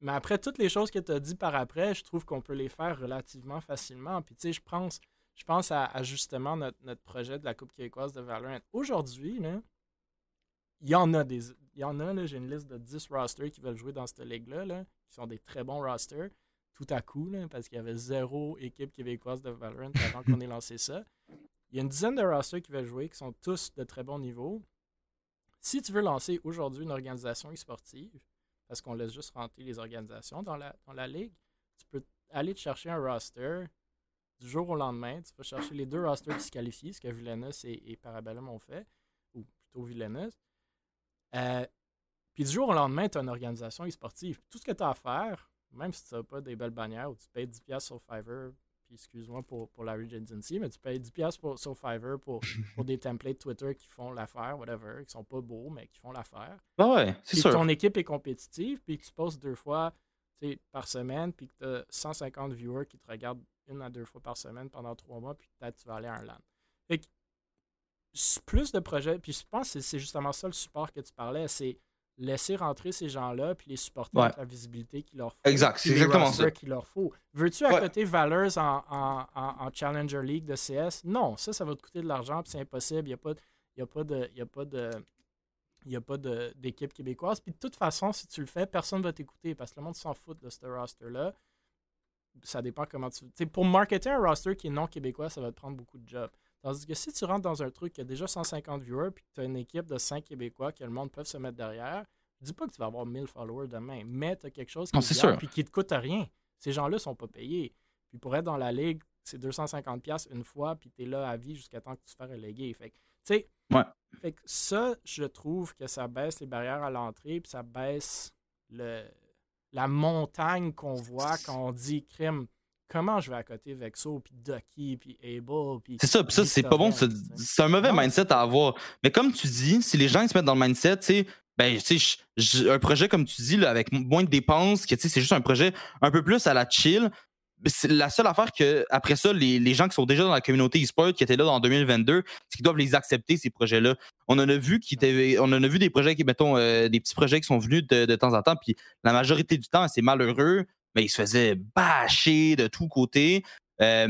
Mais après, toutes les choses que tu as dit par après, je trouve qu'on peut les faire relativement facilement. Puis tu sais, je pense, je pense à, justement notre, notre projet de la Coupe québécoise de Valorant. Aujourd'hui, il y en a des. Il y en a, j'ai une liste de 10 rosters qui veulent jouer dans cette ligue-là, là, qui sont des très bons rosters, tout à coup, là, parce qu'il y avait zéro équipe québécoise de Valorant avant qu'on ait lancé ça. Il y a une dizaine de rosters qui veulent jouer, qui sont tous de très bon niveau. Si tu veux lancer aujourd'hui une organisation e-sportive, parce qu'on laisse juste rentrer les organisations dans la, dans la ligue, tu peux aller te chercher un roster du jour au lendemain. Tu vas chercher les deux rosters qui se qualifient, ce que Villeneuve et, et Parabellum ont fait, ou plutôt Villeneuve. Euh, puis du jour au lendemain, tu as une organisation e-sportive. Tout ce que tu as à faire, même si tu n'as pas des belles bannières ou tu payes 10$ sur Fiverr, puis excuse-moi pour, pour la redundancy, mais tu payes 10$ pour, sur Fiverr pour, pour des templates Twitter qui font l'affaire, whatever, qui sont pas beaux, mais qui font l'affaire. Ah ouais, c'est sûr. ton équipe est compétitive, puis que tu postes deux fois tu sais, par semaine, puis que tu as 150 viewers qui te regardent une à deux fois par semaine pendant trois mois, puis peut-être tu vas aller à un LAN. Fait que plus de projets, puis je pense que c'est- justement ça le support que tu parlais, c'est laisser rentrer ces gens-là puis les supporter Ouais. avec la visibilité qu'il leur faut. Exact, c'est exactement ça. qu'il leur faut. Veux-tu à Ouais. côté Valors en, en, en- en Challenger League de CS? Non, ça, ça va te coûter de l'argent puis c'est impossible. Il n'y a pas, de- y a pas de. il y a pas de il n'y a pas d'équipe québécoise. Puis de toute façon, si tu le fais, personne ne va t'écouter parce que le monde s'en fout de ce roster-là. Ça dépend comment tu. tu sais, pour marketer un roster qui est non québécois, ça va te prendre beaucoup de jobs. Tandis que si tu rentres dans un truc qui a déjà 150 viewers puis que tu as une équipe de 5 Québécois que le monde peut se mettre derrière, je dis pas que tu vas avoir 1000 followers demain, mais tu as quelque chose qui, sûr. puis qui te coûte rien. Ces gens-là sont pas payés. Puis pour être dans la ligue, c'est 250$ une fois, puis tu es là à vie jusqu'à temps que tu te fasses reléguer. Fait que, tu sais, Ouais. fait que ça, je trouve que ça baisse les barrières à l'entrée, puis ça baisse le, la montagne qu'on voit quand on dit crime. Comment je vais à côté Vexo, puis Ducky, puis Able, puis. C'est ça, puis ça, c'est pas bon. C'est un mauvais Non, mindset à avoir. Mais comme tu dis, si les gens ils se mettent dans le mindset, tu sais, ben, tu sais, un projet comme tu dis, là, avec moins de dépenses, que tu sais, c'est juste un projet un peu plus à la chill. Mais C'est la seule affaire que, après ça, les, les gens qui sont déjà dans la communauté e-sport, qui étaient là en 2022, c'est qu'ils doivent les accepter, ces projets-là. On en a vu qui on en a vu des projets qui, mettons, euh, des petits projets qui sont venus de, temps en temps, puis la majorité du temps, c'est malheureux, mais ils se faisaient bâcher de tous côtés. Euh,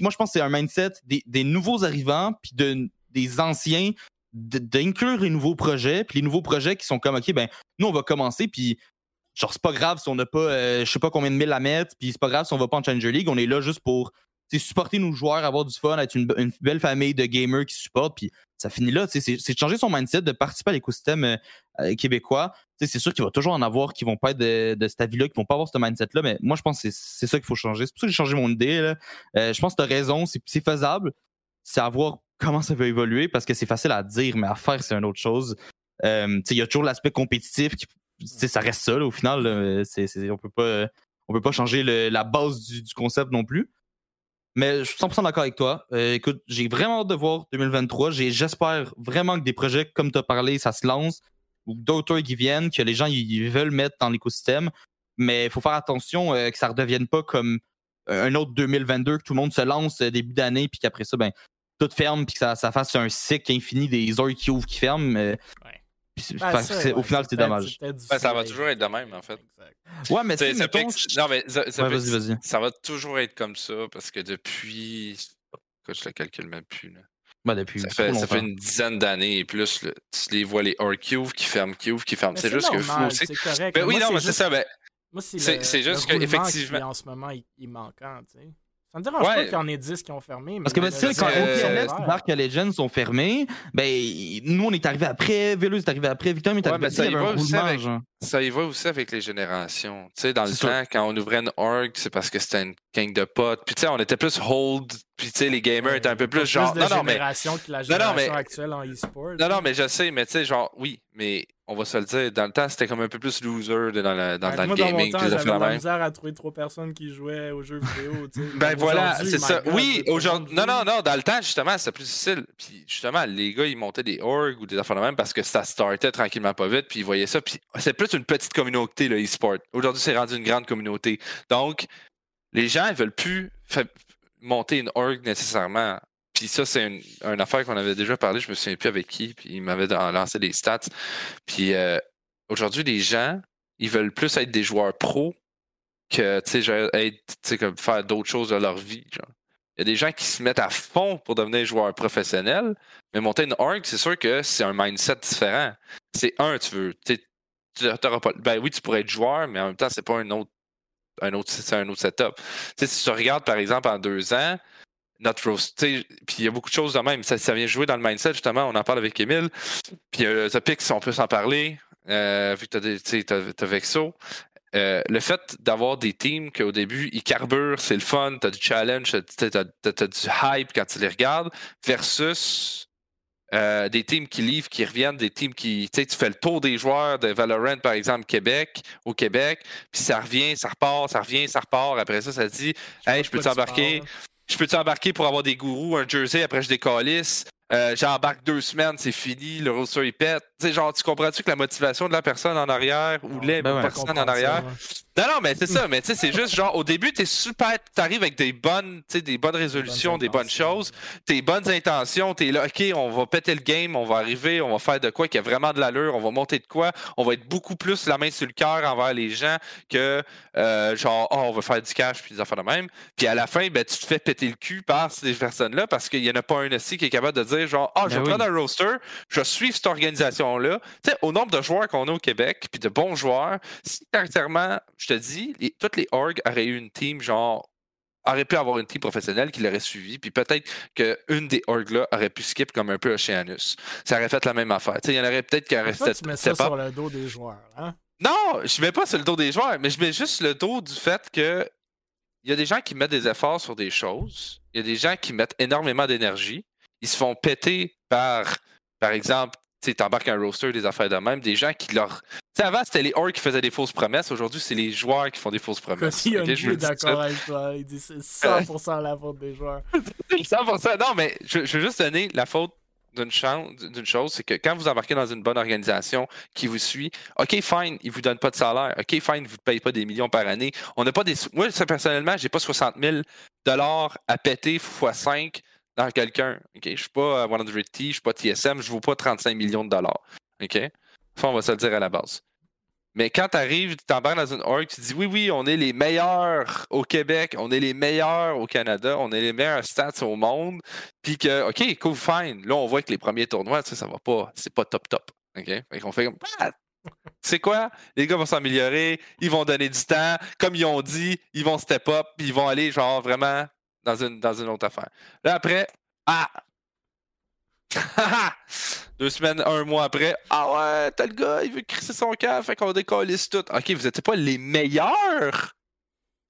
moi, je pense que c'est un mindset des, nouveaux arrivants, puis de, des anciens, d'inclure les nouveaux projets, puis les nouveaux projets qui sont comme, OK, ben, nous, on va commencer, puis genre, c'est pas grave si on n'a pas, euh, je sais pas combien de mille à mettre, puis c'est pas grave si on va pas en Challenger League, on est là juste pour supporter nos joueurs, avoir du fun, être une, belle famille de gamers qui supportent, puis ça finit là. C'est changer son mindset, de participer à l'écosystème euh, euh, québécois. C'est sûr qu'il va toujours en avoir qui vont pas être de, de cet avis-là, qui vont pas avoir ce mindset-là, mais moi, je pense que c'est- ça qu'il faut changer. C'est pour ça que j'ai changé mon idée. là. Je pense que tu raison, c'est faisable. C'est à voir comment ça va évoluer parce que c'est facile à dire, mais à faire, c'est une autre chose. Euh, Il y a toujours l'aspect compétitif, qui, ça reste ça au final. on peut pas, on peut pas changer la base du, concept non plus. Mais je suis 100% d'accord avec toi. Euh, écoute, j'ai vraiment hâte de voir 2023. J'ai- J'espère vraiment que des projets comme tu as parlé, ça se lance, ou d'autres qui viennent, que les gens veulent mettre dans l'écosystème. Mais il faut faire attention euh, que ça ne redevienne pas comme un autre 2022, que tout le monde se lance euh, début d'année, puis qu'après ça, ben, tout ferme, puis que ça, ça fasse un cycle infini des heures qui ouvrent, qui ferment. euh, Ouais. C'est- Ben, c'est- ouais, au final, c'est dommage. Ben, ça va toujours être de même, en fait. Exact. Ouais, mais ça mettons, non, mais ça, Ouais, va toujours être comme ça parce que depuis. Écoute, je le calcule même plus. Là. Ben, depuis Ça, fait, ça fait une dizaine d'années et plus. là. Tu les vois, les hors cube qui ferment, cube qui ferment. C'est juste que normal. C'est correct. Ben oui, Moi, non, mais c'est juste- ça. Ben, c'est C'est- c'est juste le que, roulement effectivement- qui, en ce moment, il, il manquant, tu sais. Ça me dérange pas qu'il y en ait 10 qui ont fermé. Parce que mais ben, tu sais, quand c'est Dark Legends sont fermés, ben, nous, on est arrivé après, Velus est arrivé après, Victor est Ouais, arrivé mais ça y va aussi avec- ça y va aussi avec les générations. Tu sais, dans le sûr. temps, quand on ouvrait une org, c'est parce que c'était une gang de potes. Puis tu sais, on était plus hold. Puis tu sais, les gamers étaient un peu plus genre. de non, non, mais que la non, génération mais- actuelle en e-sport. Non, non, mais je sais, mais tu sais, genre, oui, mais on va se le dire, dans le temps, c'était comme un peu plus loser de- dans, le- dans, le moi, dans mon gaming. temps, j'avais la misère à trouver trois personnes qui jouaient aux jeux vidéo. Ben voilà, c'est ça. God, oui, aujourd'hui. Non, non, non, dans le temps, justement, c'était plus difficile. Puis justement, les gars, ils montaient des orgs ou des affaires de même parce que ça startait tranquillement pas vite, puis ils voyaient ça. Puis c'est plus une petite communauté, le e-sport. Aujourd'hui, c'est rendu une grande communauté. Donc, les gens, ils veulent plus monter une org nécessairement. Ça, c'est une, affaire qu'on avait déjà parlé, je me souviens plus avec qui, puis il m'avait lancé des stats. Puis euh, aujourd'hui, les gens, ils veulent plus être des joueurs pros que, être, comme faire d'autres choses de leur vie. Il y a des gens qui se mettent à fond pour devenir joueurs professionnels, mais monter une org, c'est sûr que c'est un mindset différent. C'est un, tu veux, tu pas, ben oui, tu pourrais être joueur, mais en même temps, c'est pas un autre, un autre, un autre setup. Si tu regardes, par exemple, en deux ans, notre roast, puis il y a beaucoup de choses de même. Ça, ça vient jouer dans le mindset, justement. On en parle avec Emile. Puis euh, Topic, si on peut s'en parler, euh, vu que tu as, t'as Vexo. Euh, le fait d'avoir des teams qu'au début, ils carburent, c'est le fun, tu as du challenge, tu as, du hype quand tu les regardes, versus euh, des teams qui livrent, qui reviennent, des teams qui. Tu sais, tu fais le tour des joueurs de Valorant, par exemple, Québec, au Québec, puis ça revient, ça repart, ça revient, ça repart. Après ça, ça te dit Hey, je peux t'embarquer. Je peux t'embarquer pour avoir des gourous, un jersey, après je décalisse. Euh, J'embarque deux semaines, c'est fini, le roster il pète. Tu sais, genre, tu comprends-tu que la motivation de la personne en arrière ou les ben ouais. personnes en arrière? Non, non, mais c'est ça, mais tu sais, c'est juste genre, au début, t'es super, t'arrives avec des bonnes, tu sais, des bonnes résolutions, des bonnes choses, tes bonnes intentions, t'es là, ok, on va péter le game, on va arriver, on va faire de quoi qui a vraiment de l'allure, on va monter de quoi, on va être beaucoup plus la main sur le cœur envers les gens que euh, genre, oh, on va faire du cash puis des affaires de même. Puis à la fin, ben, tu te fais péter le cul par ces personnes-là parce qu'il n'y en a pas un aussi qui est capable de dire genre, ah, je Ben vais oui. prendre un roster, je vais suivre cette organisation-là. Tu sais, au nombre de joueurs qu'on a au Québec, puis de bons joueurs, si caractériellement, je te dis, les- toutes les orgs auraient eu une team genre aurait pu avoir une team professionnelle qui l'aurait suivi, puis peut-être qu'une des orgs-là aurait pu skip comme un peu Oceanus. Ça aurait fait la même affaire. Tu sais, il y en aurait peut-être qui auraient Pourquoi step- tu mets ça sur le dos des joueurs, hein? Non, je mets pas sur le dos des joueurs, mais je mets juste le dos du fait que il y a des gens qui mettent des efforts sur des choses. Il y a des gens qui mettent énormément d'énergie. Ils se font péter par, par exemple, tu sais, t'embarques un roster, des affaires de même, des gens qui leur. Tu sais, avant, c'était les orgs qui faisaient des fausses promesses. Aujourd'hui, c'est les joueurs qui font des fausses promesses. Kasi Ok, je Yonju veux est d'accord avec toi. Il dit c'est 100% la faute des joueurs. 100%. Non, mais je, je veux juste donner la faute d'une chose, c'est que quand vous embarquez dans une bonne organisation qui vous suit, OK, fine, ils vous donnent pas de salaire. OK, fine, ils vous payent pas des millions par année. On n'a pas des. Moi, personnellement, j'ai pas 60 000 dollars à péter x 5 dans quelqu'un. Je suis pas euh, 100T, je suis pas TSM, je vaux pas 35 millions de dollars. OK? On va se le dire à la base. Mais quand tu arrives, tu t'embarques dans une org, tu dis oui, oui, on est les meilleurs au Québec, on est les meilleurs au Canada, on est les meilleurs stats au monde, puis que, OK, cool, fine. Là, on voit que les premiers tournois, tu sais, ça va pas, c'est pas top top. OK? Fait qu'on fait comme, Ah! c'est quoi? Les gars vont s'améliorer, ils vont donner du temps, comme ils ont dit, ils vont step up, puis ils vont aller, genre, vraiment dans une, dans une autre affaire. Là, après, ah! Deux semaines, un mois après, ah ouais, tel gars, il veut crisser son camp, fait qu'on décollisse tout. Ok, vous n'étiez pas les meilleurs!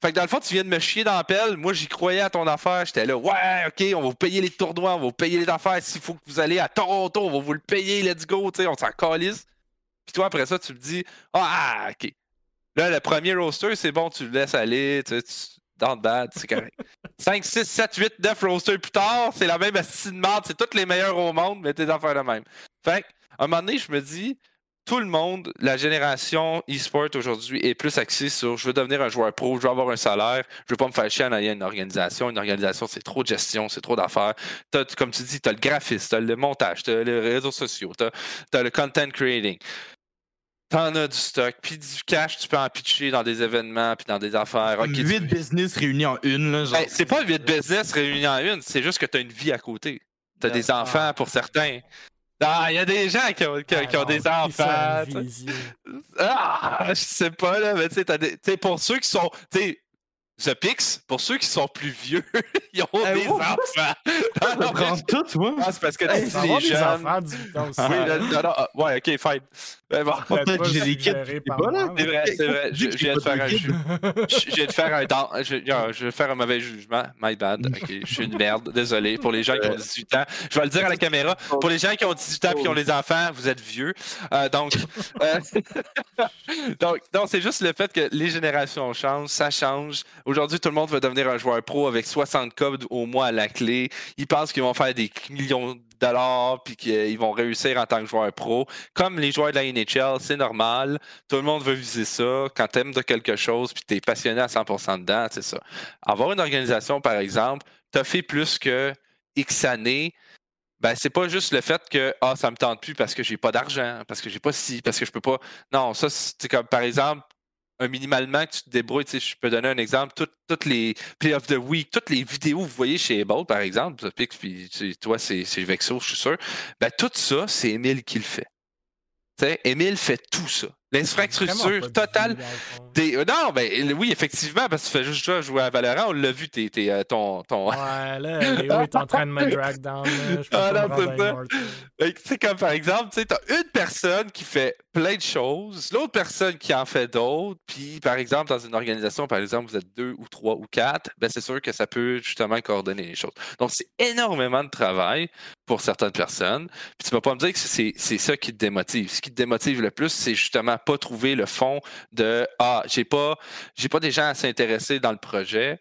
Fait que dans le fond, tu viens de me chier dans la pelle. Moi, j'y croyais à ton affaire. J'étais là, ouais, ok, on va vous payer les tournois, on va vous payer les affaires. S'il faut que vous allez à Toronto, on va vous le payer, let's go, tu sais, on s'en calisse. Puis toi, après ça, tu me dis, ah, ok. Là, le premier roster, c'est bon, tu le laisses aller, tu sais, tu- le bad, c'est correct. 5, 6, 7, 8, 9 rosters plus tard, c'est la même astuce de merde, c'est tous les meilleurs au monde, mais t'es affaires de même. Fait à un moment donné, je me dis, tout le monde, la génération e-sport aujourd'hui est plus axée sur je veux devenir un joueur pro, je veux avoir un salaire, je veux pas me faire chier en ayant une organisation. Une organisation, c'est trop de gestion, c'est trop d'affaires. Comme tu dis, tu as le graphiste, tu as le montage, tu as les réseaux sociaux, tu as, le content creating. T'en as du stock, puis du cash, tu peux en pitcher dans des événements, puis dans des affaires. Ok, tu 8 veux- business réunis en une, là. Genre, Ben, c'est pas 8 business réunis en une, c'est juste que tu as une vie à côté. Tu as des D'accord. enfants pour certains. Ah, il y a des gens qui ont, qui- qui ont des enfants. tu. Ah, je sais pas, là, mais tu sais, t'as tu pour ceux qui sont. Tu sais, The Pix, pour ceux qui sont plus vieux, ils ont Eh, des wow. enfants. Ah, ça non, prend mais- tout, toi. ah, c'est parce que Hey, tu dis les des jeunes. enfants de 18 ans aussi. Oui, là, non, non, ah, ouais, ok, fine. Ben bon, Peut-être que j'ai des c'est moi, vrai, c'est vrai. Je, je viens de faire un je viens de faire un dan- je, non, je vais faire un mauvais jugement. My bad. Ok, je suis une merde. Désolé. Pour les gens qui ont 18 ans, je vais le dire à la caméra. Pour les gens qui ont 18 ans et qui ont les enfants, vous êtes vieux. Euh, donc, euh, donc, donc c'est juste le fait que les générations changent, ça change. Aujourd'hui, tout le monde veut devenir un joueur pro avec 60 codes au mois à la clé. Ils pensent qu'ils vont faire des millions de dollars puis qu'ils vont réussir en tant que joueur pro. Comme les joueurs de la NHL, c'est normal. Tout le monde veut viser ça. Quand tu aimes de quelque chose puis tu es passionné à 100% dedans, c'est ça. Avoir une organisation, par exemple, t'as fait plus que X années. Ben, c'est pas juste le fait que ah, ça me tente plus parce que j'ai pas d'argent, parce que j'ai pas ci, parce que je peux pas. Non, ça, c'est comme par exemple, un minimalement que tu te débrouilles. Tu sais, je peux donner un exemple. Tout- Toutes les Play of the Week, toutes les vidéos que vous voyez chez Able, par exemple, Pix, puis toi, c'est Vexo, je suis sûr. Ben, tout ça, c'est Émile qui le fait. Tu sais, Émile fait tout ça. L'infrastructure totale. des- euh, Non, ben oui, effectivement, parce que tu fais juste jouer à Valorant, on l'a vu, t'es, t'es, euh, ton. ton... Ouais, là, Léo est en train de me drag down. là. Je peux Ah, non, c'est ça. Tu sais, comme par exemple, tu sais, t'as une personne qui fait plein de choses, l'autre personne qui en fait d'autres, puis par exemple, dans une organisation, par exemple, vous êtes deux ou trois ou quatre, ben c'est sûr que ça peut justement coordonner les choses. Donc, c'est énormément de travail pour certaines personnes. Puis tu vas pas me dire que c'est c'est ça qui te démotive. Ce qui te démotive le plus, c'est justement pas trouver le fond de Ah, j'ai pas, j'ai pas des gens à s'intéresser dans le projet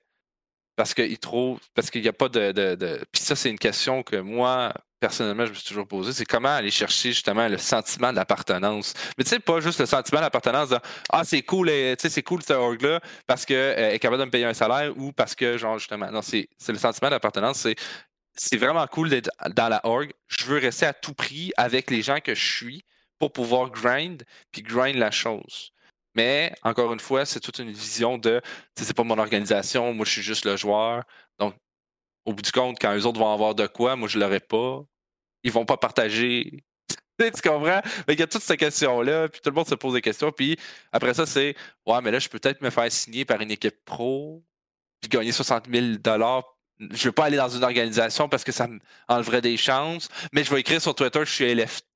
parce qu'ils trouvent parce qu'il n'y a pas de. de, Puis ça, c'est une question que moi, personnellement, je me suis toujours posé, c'est comment aller chercher justement le sentiment d'appartenance. Mais tu sais, pas juste le sentiment d'appartenance de Ah, c'est cool, tu sais, c'est cool cette org-là parce qu'elle est capable de me payer un salaire ou parce que, genre, justement, non, c'est le sentiment d'appartenance, c'est c'est vraiment cool d'être dans la org. Je veux rester à tout prix avec les gens que je suis pour pouvoir grind, puis grind la chose. Mais encore une fois, c'est toute une vision de c'est pas mon organisation, moi je suis juste le joueur. Donc, au bout du compte, quand les autres vont avoir de quoi, moi je l'aurai pas. Ils vont pas partager. tu comprends? Il y a toute cette question-là, puis tout le monde se pose des questions. Puis après ça, c'est Ouais, mais là, je peux peut-être me faire signer par une équipe pro, puis gagner 60 000 je veux pas aller dans une organisation parce que ça m'enlèverait des chances, mais je vais écrire sur Twitter je suis LFT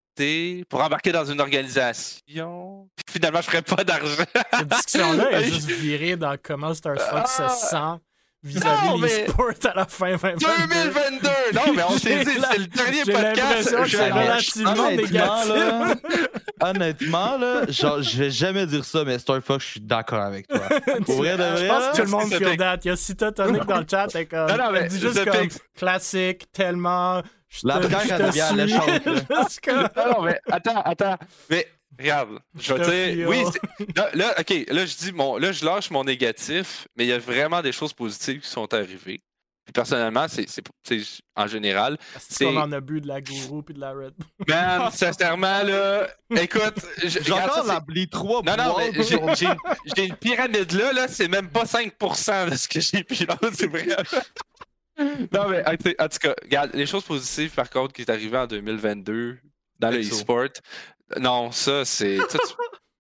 pour embarquer dans une organisation. Puis finalement, je ferais pas d'argent. Cette discussion-là est juste virée dans comment Star Fox se ah! sent vis-à-vis les sports à la fin 2022. 2022! Non, mais on s'est dit, c'est le dernier podcast. Je c'est relativement négatif. honnêtement, là, genre, je vais jamais dire ça, mais Star Fox, je suis d'accord avec toi. Pour vrai de vrai. Je pense que tout le monde feel that. Il y a Cita Tonic dans le chat, comme. Non, non, mais dit juste comme classique, tellement. La bière, elle devient. Non, non, mais attends, attends. Mais Regarde, je vais dire. Oui, là, OK, là, je dis mon, là, je lâche mon négatif, mais il y a vraiment des choses positives qui sont arrivées. Puis personnellement, c'est en général. C'est qu'on en a bu de la gourou puis de la Red Bull. Man, sincèrement, là. Écoute, j'entends les trois Non, non, mais j'ai une pyramide là, là, c'est même pas 5% de ce que j'ai puis là, c'est vrai. non, mais en tout cas, regarde, les choses positives, par contre, qui est arrivé en 2022 dans le e-sport, non, ça, c'est.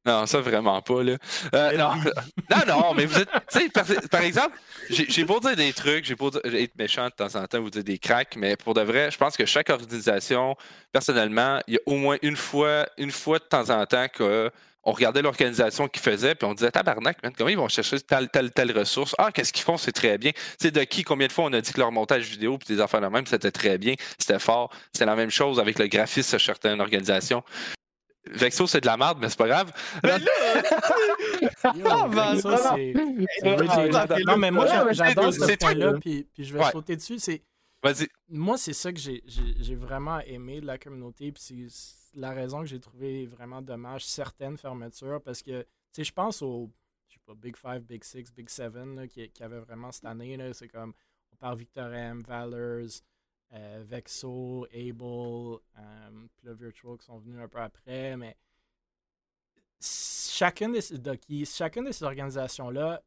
Non, ça vraiment pas, là. Euh, non, non, non, mais vous êtes. Tu sais, par, exemple, j'ai beau dire des trucs, j'ai beau être méchant de temps en temps, vous dire des cracks, mais pour de vrai, je pense que chaque organisation, personnellement, il y a au moins une fois, une fois de temps en temps que on regardait l'organisation qu'ils faisaient, puis on disait tabarnak, comment ils vont chercher telle, telle, telle ressource? Ah, qu'est-ce qu'ils font? C'est très bien. C'est de qui, combien de fois on a dit que leur montage vidéo puis des affaires de même, c'était très bien, c'était fort. C'est la même chose avec le graphisme de certaines organisations. Vexo, c'est de la merde, mais c'est pas grave. Mais là... ça, c'est. Non, mais moi, j'adore ce point-là, puis, puis je vais sauter dessus. C'est. Moi, c'est ça que j'ai vraiment aimé de la communauté, puis c'est la raison que j'ai trouvé vraiment dommage certaines fermetures, parce que, tu sais, je pense aux, je sais pas, Big Five, Big Six, Big Seven, qui, qui avaient vraiment cette année, c'est comme, on parle Victor M, Valors, euh, Vexo, Able, euh, puis le Virtual qui sont venus un peu après, mais chacune de ces, chacune de ces organisations-là,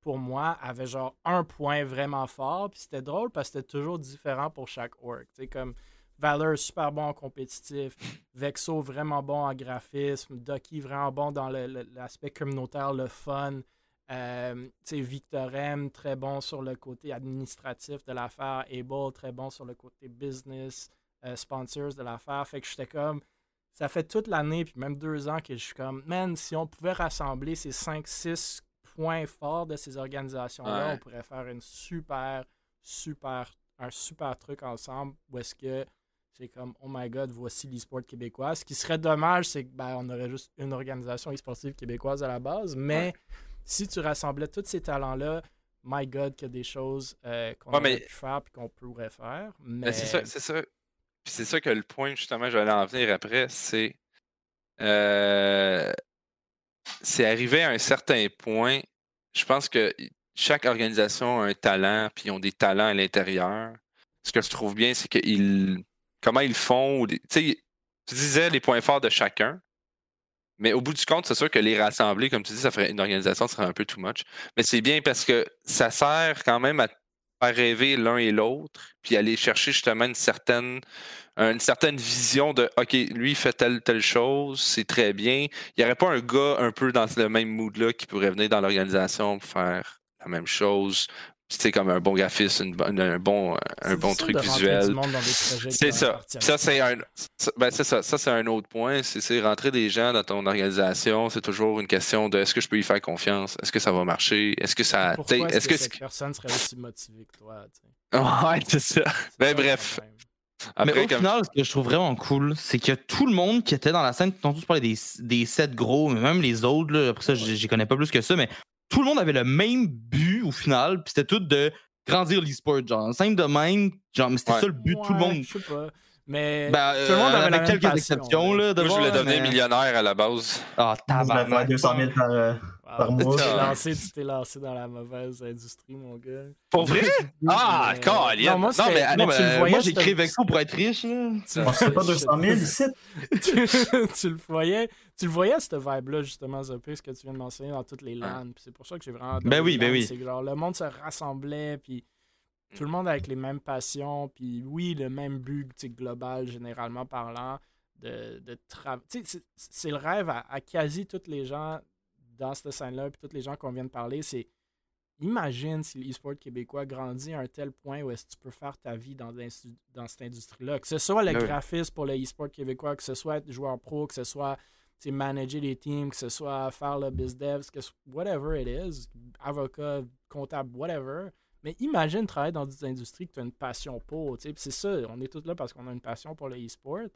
pour moi, avait genre un point vraiment fort, puis c'était drôle parce que c'était toujours différent pour chaque org. Tu comme Valor super bon en compétitif, Vexo vraiment bon en graphisme, Ducky vraiment bon dans l'aspect communautaire, le fun. Euh, Victor M, très bon sur le côté administratif de l'affaire. Able, très bon sur le côté business, euh, sponsors de l'affaire. Fait que j'étais comme. Ça fait toute l'année, puis même deux ans que je suis comme, man, si on pouvait rassembler ces 5-6 points forts de ces organisations-là, on pourrait faire une super, super, un super truc ensemble où est-ce que c'est comme, oh my god, voici l'e-sport québécois. Ce qui serait dommage, c'est qu'on ben, aurait juste une organisation e-sportive québécoise à la base, mais si tu rassemblais tous ces talents-là, my God, qu'il y a des choses euh, qu'on aurait pu faire et qu'on pourrait faire. Mais... c'est ça, c'est ça. c'est ça que le point, justement, j'allais en venir après, c'est. Euh, c'est arrivé à un certain point. Je pense que chaque organisation a un talent, puis ils ont des talents à l'intérieur. Ce que je trouve bien, c'est qu'ils. Comment ils font. Tu tu disais les points forts de chacun. Mais au bout du compte, c'est sûr que les rassembler, comme tu dis, ça ferait une organisation, ça serait un peu too much. Mais c'est bien parce que ça sert quand même à faire rêver l'un et l'autre, puis aller chercher justement une certaine, une certaine vision de OK, lui, il fait telle, telle chose, c'est très bien. Il n'y aurait pas un gars un peu dans le même mood-là qui pourrait venir dans l'organisation pour faire la même chose, c'est comme un bon graphiste, un bon, un bon truc visuel. C'est ça. Ça, c'est un, ben ça. Ça, c'est un autre point. C'est rentrer des gens dans ton organisation. C'est toujours une question de est-ce que je peux y faire confiance? Est-ce que ça va marcher? Est-ce que ça. est-ce que, cette personne serait aussi motivée que toi? Ouais, c'est ça. Ben, bref. Mais au final, ce que je trouve vraiment cool, c'est que tout le monde qui était dans la scène, tantôt tu parlais des, des sept gros, mais même les autres, là, après ça, j'y connais pas plus que ça, mais tout le monde avait le même but au final, puis c'était tout de grandir l'e-sport, genre. Simple de même, genre, mais c'était ça le but de tout le monde. Je sais pas. Mais Ben, tout le monde euh, avait la quelques passion, exceptions, ouais. là. de Moi, je voulais devenir mais- millionnaire à la base. Ah, faire tabarnak. 200 000 par, euh, par mois. T'es Ah. lancé, tu t'es lancé dans la mauvaise industrie, mon gars. Pour vrai? Ah, Mais- Colin! Non, moi, Non, mais, mais Non, tu le mais voyais, moi, j'ai créé Vexo pour être riche, là. Tu, fait pas 200 000 ici. tu, tu le voyais, tu le voyais cette vibe-là justement, Zopé, ce que tu viens de mentionner dans toutes les LAN. Puis c'est pour ça que j'ai vraiment. Ben oui, ben oui. C'est que genre le monde se rassemblait, puis tout le monde avec les mêmes passions, puis oui, le même but global, généralement parlant, de, de travailler. C'est c'est le rêve à, à quasi tous les gens dans cette scène-là, puis tous les gens qu'on vient de parler, c'est imagine si l'e-sport québécois grandit à un tel point où est-ce que tu peux faire ta vie dans, dans cette industrie-là. Que ce soit le Ben oui. graphisme pour le e-sport québécois, que ce soit être joueur pro, que ce soit manager les teams, que ce soit faire le biz dev, que ce- whatever it is, avocat, comptable, whatever. Mais imagine travailler dans des industries que tu as une passion pour. C'est ça, on est tous là parce qu'on a une passion pour le e-sport.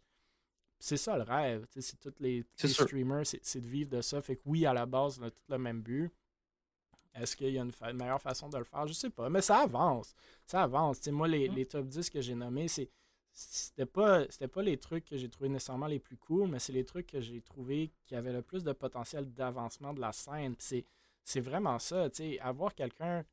C'est ça le rêve. C'est tous les, les streamers, c'est de vivre de ça. Fait que oui, à la base, on a tous le même but. Est-ce qu'il y a une, fa- meilleure façon de le faire? Je sais pas, mais ça avance. Ça avance. Moi, les, les top 10 que j'ai nommés, c'est c'était pas c'était pas les trucs que j'ai trouvé nécessairement les plus cool, mais c'est les trucs que j'ai trouvé qui avaient le plus de potentiel d'avancement de la scène. C'est vraiment ça, tu avoir quelqu'un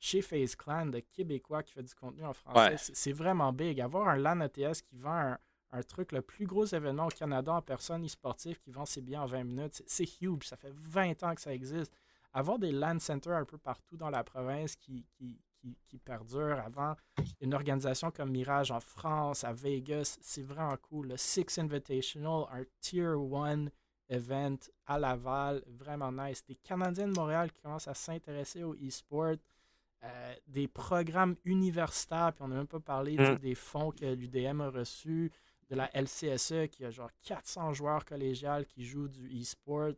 chez FaZe Clan de Québécois qui fait du contenu en français, Ouais. c'est- c'est vraiment big. Avoir un LAN ETS qui vend un, un truc, le plus gros événement au Canada en personne e-sportif qui vend ses billets en 20 minutes, c'est- huge. Ça fait 20 ans que ça existe. Avoir des LAN centers un peu partout dans la province qui, qui, qui, qui perdurent avant une organisation comme Mirage en France, à Vegas, c'est vraiment cool. Le Six Invitational, un Tier 1 event à Laval, vraiment nice. Des Canadiens de Montréal qui commencent à s'intéresser au e-sport. Euh, des programmes universitaires, puis on n'a même pas parlé tu sais, Mm. des fonds que l'UDM a reçus, de la LCSE qui a genre 400 joueurs collégiales qui jouent du e-sport.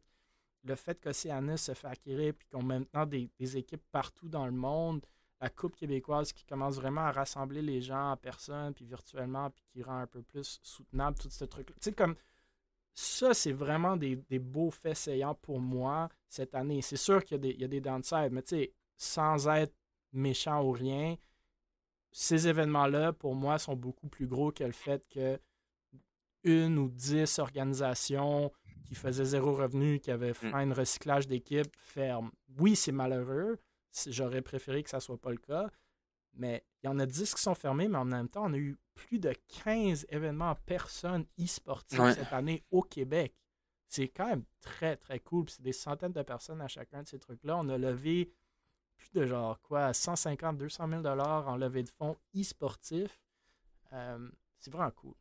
Le fait qu'Océanus se fait acquérir puis qu'on a maintenant des, équipes partout dans le monde. La Coupe québécoise qui commence vraiment à rassembler les gens en personne puis virtuellement puis qui rend un peu plus soutenable tout ce truc-là. Tu sais, comme ça, c'est vraiment des, beaux faits saillants pour moi cette année. C'est sûr qu'il y y a des downsides, mais tu sais, sans être méchant ou rien, ces événements-là, pour moi, sont beaucoup plus gros que le fait que une ou dix organisations qui faisaient zéro revenu, qui avaient fait un recyclage d'équipe ferment. Oui, c'est malheureux. J'aurais préféré que ça soit pas le cas. Mais il y en a 10 qui sont fermés, mais en même temps, on a eu plus de 15 événements en personne e-sportifs Ouais. cette année au Québec. C'est quand même très, très cool. C'est des centaines de personnes à chacun de ces trucs-là. On a levé plus de genre quoi, 150, 200 000 dollars en levée de fonds e-sportifs. Euh, c'est vraiment cool.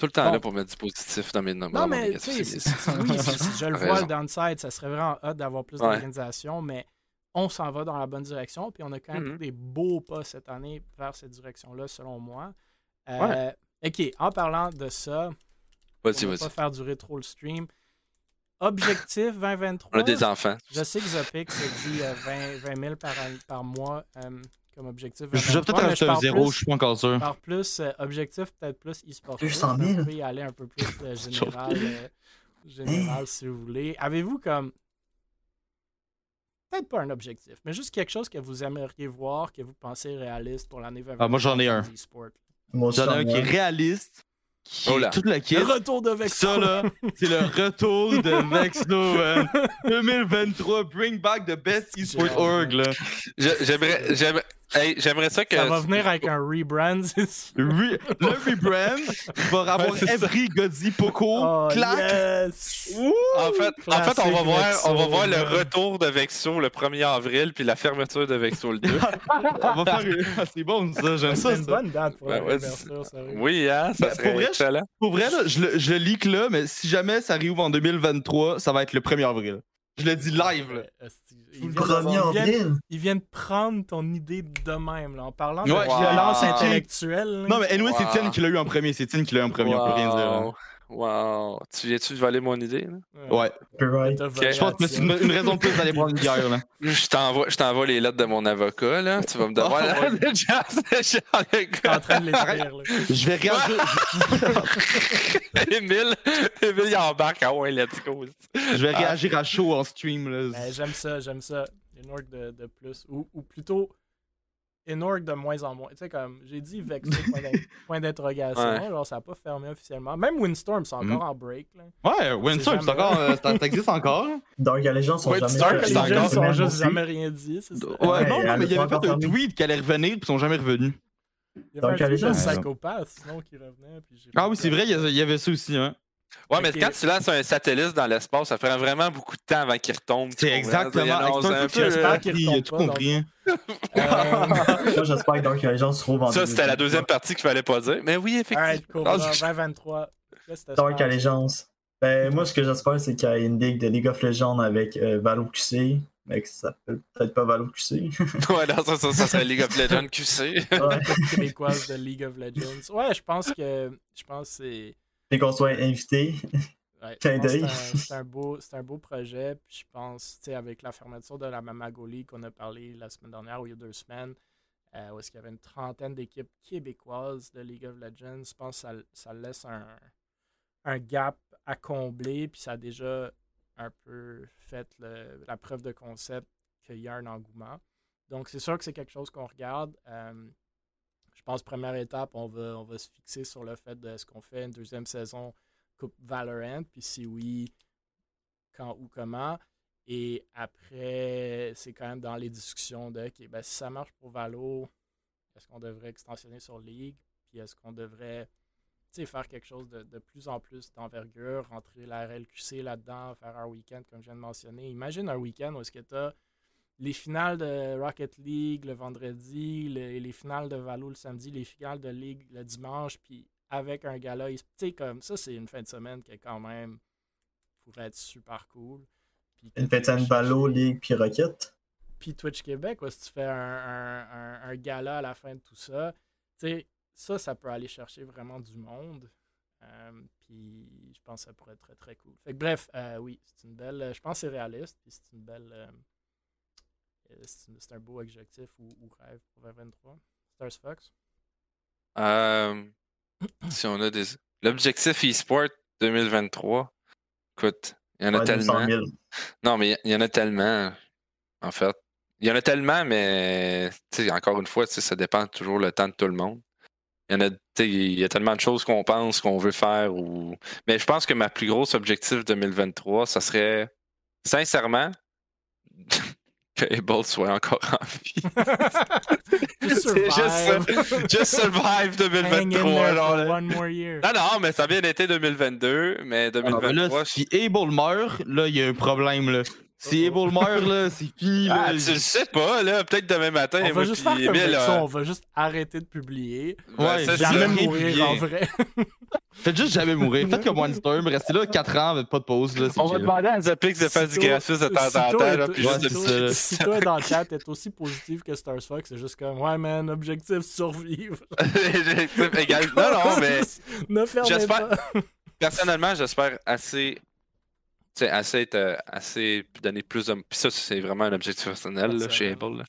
Tout le temps Bon. là pour mettre du positif dans mes dans Non, mais tu sais, oui, je le vois, le downside, ça serait vraiment hot d'avoir plus Ouais. d'organisation, mais on s'en va dans la bonne direction, puis on a quand même Mhm. pris des beaux pas cette année vers cette direction-là, selon moi. Euh, Ok, en parlant de ça, on va pas faire durer trop le stream. Objectif 2023. On a des enfants. Je sais que Zopix dit euh, 20, 20 000 par, par mois euh, comme objectif. Je vais 2023, peut-être rajouter un zéro, plus- je suis pas encore sûr. par plus euh, objectif, peut-être plus e-sportif. 200 000. Vous pouvez y aller un peu plus euh, général, euh, général si vous voulez. Avez-vous comme. Peut-être pas un objectif, mais juste quelque chose que vous aimeriez voir, que vous pensez réaliste pour l'année 2023 Ah, moi, j'en ai un. J'en ai un qui est réaliste, qui Oh là. est tout le retour de Vexo. Ça, là, c'est le retour de Vexlo, man. 2023, bring back the best eSport org, là. J'aimerais- hey, j'aimerais ça que. Ça va venir avec un rebrand, c'est sûr. Le, re- le rebrand va avoir Ouais, c'est. Every Godzi Poco, Oh, clac. yes! En fait, en fait, on va voir, Vexo, on va voir le retour de Vexo le 1er avril, puis la fermeture de Vexo le 2. On va faire une- Ah, c'est bon, ça, j'aime C'est ça, une ça. bonne date pour la Ben sérieux. oui, hein, ça Ben, serait pour vrai, je-. Pour vrai, là, je, le, je le leak là, mais si jamais ça réouvre en 2023, ça va être le 1er avril. Je le dis live, là. Ils viennent- 1er ils viennent- avril. Ils viennent prendre ton idée de même, là, en parlant de Ouais, violence wow. intellectuelle. là. Non, mais anyway, c'est Wow. Étienne qui l'a eu en premier. C'est Étienne qui l'a eu en premier, on peut rien dire. là. Wow. Tu viens-tu de voler mon idée? là? Ouais, Right. Je pense que la c'est une, une raison de plus d'aller prendre une bière, là. Je t'envoie, je t'envoie les lettres de mon avocat, là. Tu vas me devoir. Oh, ouais. Déjà, déjà, le T'es en train de l'écrire, là. Je vais réagir, Émile, Émile, il embarque. Ah ouais, let's go. je vais réagir à chaud en stream, là. Ben, j'aime ça, j'aime ça. Une orgue de, de plus. Ou, ou plutôt, Enorg de moins en moins. Tu sais, comme j'ai dit Vexo, point d'in- point d'interrogation. Ouais. Genre, ça n'a pas fermé officiellement. Même Windstorm, c'est encore en break. Là. Ouais, Windstorm, C'est encore. euh, ça ça existe encore. Dark Allegiance sont Ouais, jamais fait- les gens sont juste aussi. jamais rien dit. c'est ça? Ouais, Ouais, non, non, mais il pas avait un encore tweet qu'elle allait revenir, puis ils sont jamais revenus. Il y avait Dark un de sinon, qui revenait. puis Ah pas oui, c'est vrai, il y avait- il y avait ça aussi, hein. Ouais, mais quand tu lances un satellite dans l'espace, ça prend vraiment beaucoup de temps avant qu'il retombe. C'est exactement. J'espère euh, qu'il il a retombe tout compris. hein. Euh, j'espère que Dark Allegiance se trouve en Ça, c'était la 2023. deuxième partie qu'il fallait pas dire. Mais oui, effectivement. Cobra, je- 2023. Qu'est-ce que Dark? Allegiance. Ben, moi, ce que j'espère, c'est qu'il y a une ligue de League of Legends avec euh, Valo QC. Mais que ça s'appelle peut-être pas Valo QC. Ouais, non, ça, ça, ça serait League of Legends QC. ouais. québécoise de League of Legends. Ouais, je pense que je pense que c'est Et qu'on soit invité. ouais, c'est un, beau un beau projet. Puis je pense, tu sais, avec la fermeture de la Mamago League qu'on a parlé la semaine dernière ou il y a deux semaines, euh, où est-ce qu'il y avait une trentaine d'équipes québécoises de League of Legends, je pense que ça, ça laisse un, un gap à combler. Puis ça a déjà un peu fait le- la preuve de concept qu'il y a un engouement. Donc c'est sûr que c'est quelque chose qu'on regarde. Euh, pense première étape, on va, on va se fixer sur le fait de ce qu'on fait une deuxième saison Coupe Valorant, puis si oui, quand ou comment. Et après, c'est quand même dans les discussions de OK, ben, si ça marche pour Valo, est-ce qu'on devrait extensionner sur League? Puis est-ce qu'on devrait faire quelque chose de, de plus en plus d'envergure, rentrer la RLQC là-dedans, faire un week-end comme je viens de mentionner. Imagine un week-end où est-ce que tu as les finales de Rocket League le vendredi, le- les finales de Valo le samedi, les finales de League le dimanche, puis avec un gala, tu sais, comme ça, c'est une fin de semaine qui est quand même pourrait être super cool. Puis Une vas de Valo, League, puis Rocket. puis Twitch Québec, où si tu fais un, un- un- un gala à la fin de tout ça, tu sais, ça, ça peut aller chercher vraiment du monde. Euh, puis je pense que ça pourrait être très très cool. Fait que bref, euh, oui, c'est une belle. Je pense que c'est réaliste, puis c'est une belle. euh, c'est c'est un beau objectif ou, ou rêve pour 2023. Stars Fox? Euh, si on a des. L'objectif e-sport 2023, écoute, il y en a Ouais, 200 tellement. 000. Non, mais il y en a tellement, en fait. Il y en a tellement, mais tu sais, encore une fois, tu sais, ça dépend toujours le temps de tout le monde. Il y en a, tu sais, il y a tellement de choses qu'on pense qu'on veut faire. Ou... Mais je pense que ma plus grosse objectif 2023, ça serait, sincèrement, que Able soit encore en vie. Just juste survive. Just survive Hang in 2023. there genre, for là. one more year. Non, non, mais ça a bien été 2022, mais Ah, ben 2023, là, si Able meurt, là, il y a un problème, là. Si Able meurt, là, c'est fini, là. Ah, tu le sais pas, là. Peut-être demain matin. On va moi juste faire comme Emile, euh, on va juste arrêter de publier. Ouais, ça. Jamais mourir en vrai. Faites juste jamais mourir. Faites comme Windstorm, restez là 4 ans avec pas de pause, là. On va demander à Zapix de faire du graphisme de temps en temps, puis juste. Si toi dans le chat est aussi positif que Stars Fox, c'est juste comme Ouais man, objectif survivre. Objectif égal. Non, non, mais ne fermez J'espère- pas. personnellement, j'espère assez. Tu sais, assez euh, assez donner plus de. Puis ça, c'est vraiment un objectif personnel là, chez Able. là.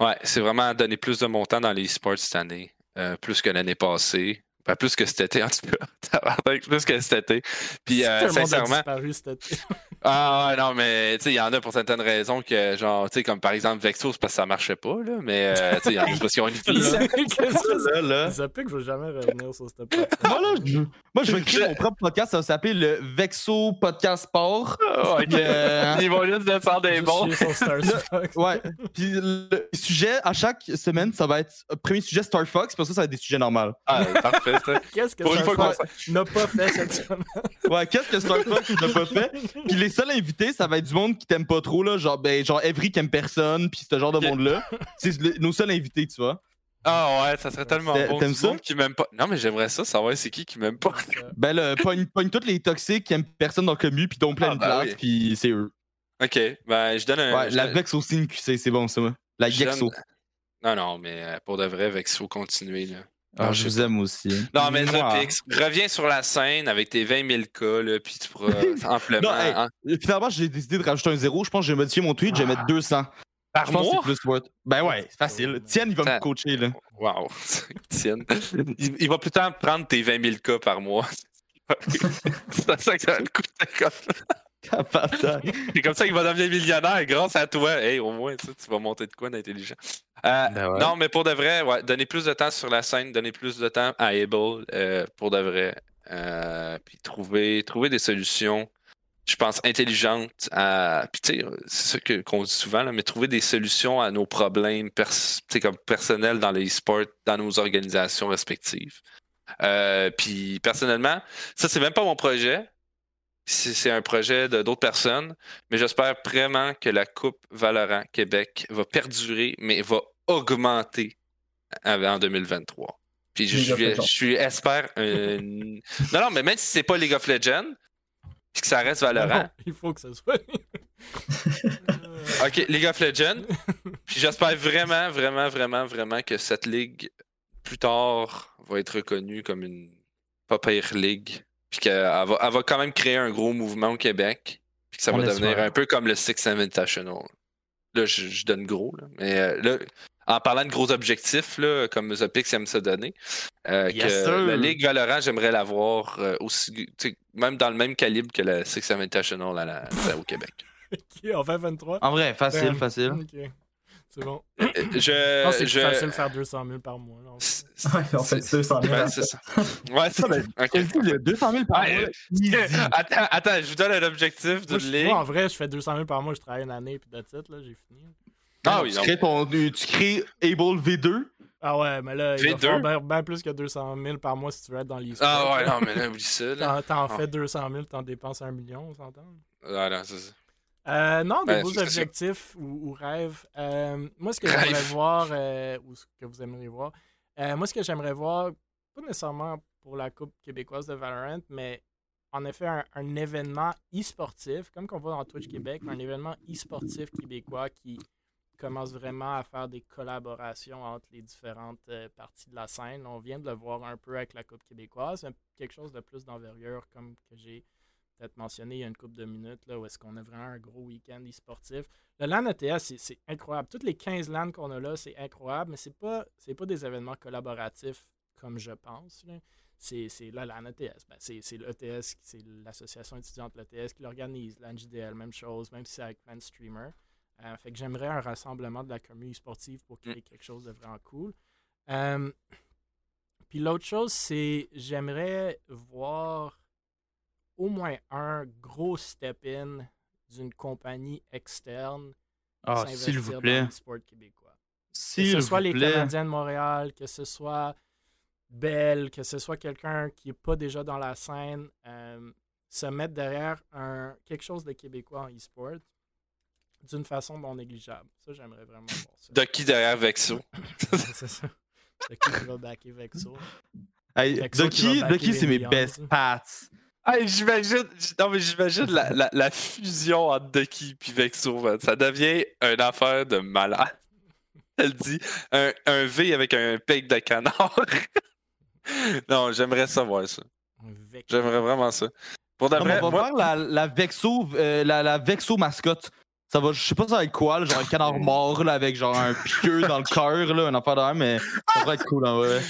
Ouais, c'est vraiment donner plus de montant dans les sports cette année. euh, plus que l'année passée. Ben, plus que cet été, en tout cas. Plus que cet été. Puis, euh, sincèrement. disparu cet été. Ah ouais, non, mais tu sais, il y en a pour certaines raisons que, genre, tu sais, comme par exemple Vexo, c'est parce que ça marchait pas, là. Mais, euh, tu sais, il y en a parce qu'ils ont une vie, là. Là, là. que Zapic veut jamais revenir sur cette époque. Moi, là, je, moi, je vais créer mon propre podcast. Ça va s'appeler le Vexo Podcast Sport. Ah, ok. Euh, Ils vont juste descendre des bons. Juste chier sur Stars Fox. ouais. Puis le sujet, à chaque semaine, ça va être. euh, Premier sujet Star Fox, puis ça, ça va être des sujets normaux. Ah, parfait, ça. Qu'est-ce que Pour une Star Fox n'a pas fait cette semaine? Ouais, qu'est-ce que Star Fox n'a pas fait? Puis les seuls invités, ça va être du monde qui t'aime pas trop, là. Genre, ben, genre Evry qui aime personne, puis ce genre de monde-là. C'est le- nos seuls invités, tu vois. Ah ouais, ça serait tellement bon. t'aimes ça? qui m'aime pas. Non, mais j'aimerais ça, savoir c'est qui qui m'aime pas. Ben, là, pogne, pogne tous les toxiques qui aiment personne dans le commu, puis dont plein Ah, de ben place, oui. puis c'est eux. Ok, ben, je donne un. Ouais, je la donne- Vex aussi, une QC, c'est bon, ça. moi. La donne- Gexo. Non, non, mais euh, pour de vrai, Vexo, continuer, là. Ah, Non, je vous aime aussi. Non, mais Moi. Zapix, reviens sur la scène avec tes 20 000 cas, là, puis tu pourras amplement. Non, hey, hein. Finalement, j'ai décidé de rajouter un zéro. Je pense que je vais modifier mon tweet, je vais mettre 200. Par Je pense que mois? c'est plus worth. Ben ouais, c'est facile. Tiens, il va me coacher, là. Wow, Tienne. Il, il va plus tard prendre tes 20 000 cas par mois. c'est ça que ça va te coûter comme. C'est comme ça qu'il va devenir millionnaire grâce à toi. Hey, au moins, tu vas monter de quoi d'intelligent. Euh, Ben ouais. Non, mais pour de vrai, ouais, donner plus de temps sur la scène, donner plus de temps à Able, euh, pour de vrai. Euh, puis trouver, trouver des solutions, je pense, intelligentes à. Puis tu sais, c'est ça que- qu'on dit souvent, là, mais trouver des solutions à nos problèmes pers- tu sais, comme personnels dans les sports, dans nos organisations respectives. Euh, puis personnellement, ça, c'est même pas mon projet. C'est c'est un projet de d'autres personnes. Mais j'espère vraiment que la Coupe Valorant Québec va perdurer, mais va augmenter en 2023. Puis je, suis espère. un- non, non, mais même si c'est pas League of Legends, puis que ça reste Valorant. Non, il faut que ça soit. Euh, Ok, League of Legends. Puis j'espère vraiment, vraiment, vraiment, vraiment que cette ligue, plus tard, va être reconnue comme une pas pire ligue. Puis qu'elle va, elle va quand même créer un gros mouvement au Québec. Puis que ça On va devenir un peu comme le Six Invitational. Là, je, je donne gros. Là. Mais euh, là, en parlant de gros objectifs, là, comme Zopix aime se donner, euh, Yes, que la Ligue Valorant, j'aimerais l'avoir euh, aussi, tu sais, même dans le même calibre que le Six Invitational à la- au Québec. ok, en 2023. En vrai, facile, Bam. facile. Ok. C'est bon. Euh, Je Je, pense que c'est je- facile de faire 200 000 par mois. là, en fait. c'est- Ouais, on fait 200 000. Ouais, c'est ça. Ouais, c'est ça. De 200 000 par mois? euh, attends, attends, je vous donne un objectif ligue. moi, en vrai, je fais 200 000 par mois, je travaille une année, puis that's it, là, j'ai fini. Ah oui, tu crées, ton, tu crées Able V2. Ah ouais, mais là, il va V2. falloir bien, bien plus que 200 000 par mois si tu veux être dans les Ah ouais, non, mais là, oublie ça. T'en Ah. fais 200 000, t'en dépenses un million, on s'entend? Ah, non, c'est ça. Euh, non, des Ben, beaux objectifs ou, ou rêves. Euh, moi, ce que j'aimerais voir, euh, ou ce que vous aimeriez voir, euh, moi, ce que j'aimerais voir, pas nécessairement pour la Coupe québécoise de Valorant, mais en effet, un, un événement e-sportif, comme qu'on voit dans Twitch Québec, un événement e-sportif québécois qui commence vraiment à faire des collaborations entre les différentes parties de la scène. On vient de le voir un peu avec la Coupe québécoise, quelque chose de plus d'envergure, comme que j'ai peut-être mentionné il y a une couple de minutes, là, où est-ce qu'on a vraiment un gros week-end e-sportif. Le LAN ETS, c'est- incroyable. Toutes les 15 LAN qu'on a là, c'est incroyable, mais c'est pas, c'est pas des événements collaboratifs comme je pense. C'est c'est le LAN ETS. Ben, c'est c'est l'ETS, qui- c'est l'association étudiante l'ETS qui l'organise. LANJDL, même chose, même si c'est avec plein de streamers. Euh, fait que j'aimerais un rassemblement de la communauté sportive pour créer quelque chose de vraiment cool. Euh, puis l'autre chose, c'est j'aimerais voir au moins un gros step-in d'une compagnie externe Ah, s'investir s'il vous dans plaît. l'e-sport québécois. Que ce vous soit les plaît. Canadiens de Montréal, que ce soit Bell, que ce soit quelqu'un qui n'est pas déjà dans la scène, euh, se mettre derrière un, quelque chose de québécois en e-sport d'une façon non négligeable. Ça, j'aimerais vraiment voir ça. Ducky derrière Vexo? C'est ça. De qui qui va backer Vexo? Hey, que ça qui backer c'est mes best pats? Hey, j'imagine, non mais j'imagine la, la, la fusion entre Ducky et Vexo, man. ça devient une affaire de malade. Elle dit un, un V avec un pic de canard. non, j'aimerais savoir ça. J'aimerais vraiment ça. Pour Non, vrai, on va moi- faire la, la Vexo, euh, la, la Vexo mascotte. Ça va, je sais pas ça va être quoi, là, genre un canard mort là, avec genre un piqueux dans le cœur, là, un affaire de mais ça va être cool en vrai.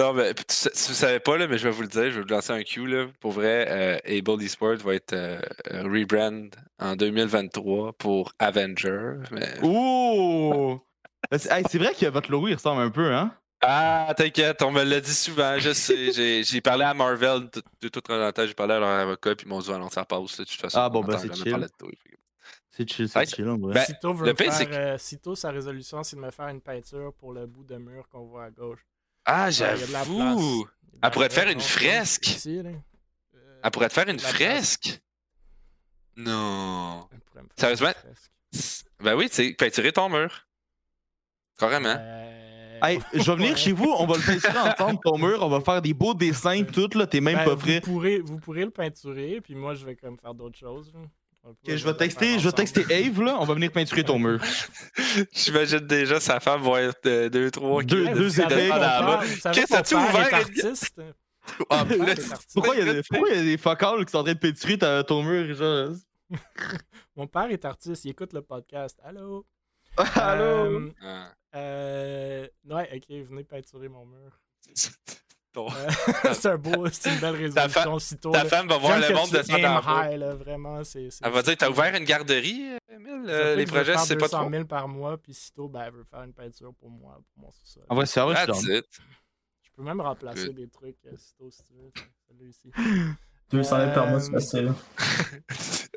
Non, mais tu, sais- tu savais pas, là, mais je vais vous le dire, je vais vous lancer un Q. Là. Pour vrai, euh, Able Esports va être euh, rebrand en 2023 pour Avenger. Mais... Ouh! C'est hey, c'est vrai que votre logo il ressemble un peu, hein? Ah, t'inquiète, on me l'a dit souvent, je sais. J'ai, parlé à Marvel de, de toute temps, j'ai parlé à leur avocat, puis ils m'ont dit, allons, ça passe, de toute façon. Ah, bon, on ben, entend c'est chill. C'est chill, c'est chill en vrai. ben, veut le faire, c'est que- euh, Sito, sa résolution, c'est de me faire une peinture pour le bout de mur qu'on voit à gauche. Ah, j'avoue! Elle pourrait te faire une fresque. ici, là. Euh, Elle pourrait te faire une la place. fresque? Non. elle pourrait me faire Sérieusement? une fresque. Ben oui, tu sais, peinturer ton mur. Carrément. Euh, Hey, je vais venir chez vous, on va le peinturer ensemble, ton mur, on va faire des beaux dessins, tout, là, t'es même ben, pas vous prêt. pourrez, vous pourrez le peinturer, puis moi, je vais comme faire d'autres choses. là. On Ok, pourrait je vais texter, je vais texter Ave, là, on va venir peinturer ton mur. J'imagine déjà sa femme va être euh, deux, trois, Deux- deux savez Qu'est-ce que tu ouvert, artiste. Ah, là. Pourquoi il y a des, pourquoi il y a des focales qui sont en train de peinturer ta- ton mur, genre? Mon père est artiste, il écoute le podcast. Allô? Allô? Euh, Ah. euh, ouais, ok, venez peinturer mon mur. Ton- Euh, c'est un beau, c'est une belle Ta résolution fa- aussitôt. Ta femme va voir le monde bas. high, là, vraiment. c'est- Elle va dire T'as ouvert une garderie, Emile? Ça Euh, Les projets, c'est pas 200 trop. 000 par mois, puis sitôt, ben, elle veut faire une peinture pour moi, pour mon sous-sol. En vrai, c'est vrai, je. Je peux même remplacer des trucs euh, sitôt si tu veux. ça- Celui ici. 200 000 par mois, Euh, c'est facile.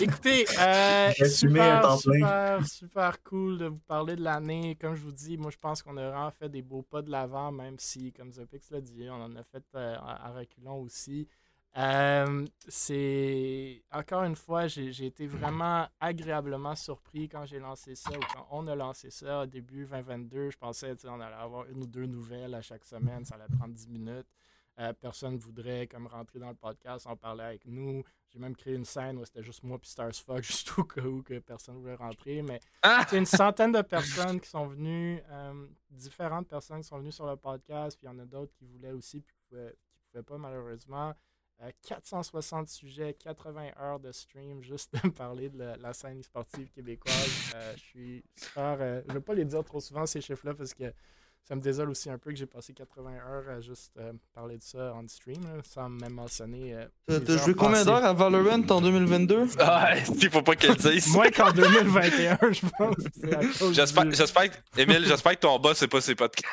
Écoutez, euh, super, super, super cool de vous parler de l'année. Comme je vous dis, moi je pense qu'on a vraiment fait des beaux pas de l'avant, même si, comme Zopix l'a dit, on en a fait euh, à reculons aussi. Euh, c'est encore une fois, j'ai été vraiment agréablement surpris quand j'ai lancé ça ou quand on a lancé ça au début 2022. Je pensais on allait avoir une ou deux nouvelles à chaque semaine, ça allait prendre 10 minutes. Euh, personne ne voudrait comme rentrer dans le podcast, en parler avec nous. J'ai même créé une scène où c'était juste moi puis Stars Fuck, juste au cas où que personne ne voulait rentrer. Mais Ah! c'est une centaine de personnes qui sont venues, euh, différentes personnes qui sont venues sur le podcast, puis il y en a d'autres qui voulaient aussi, puis qui ne pouvaient, pas malheureusement. Euh, 460 sujets, 80 heures de stream, juste de parler de la, la scène sportive québécoise. Euh, je suis super. euh, je ne vais pas les dire trop souvent, ces chiffres-là, parce que ça me désole aussi un peu que j'ai passé 80 heures à juste euh, parler de ça en stream, là, sans même mentionner. euh, T'as joué combien d'heures à Valorant en 2022 Ah, il faut pas qu'elle le dise. Moins qu'en 2021, je pense. J'espère, du- j'espère que, Emile, j'espère que ton boss, c'est pas ses podcasts.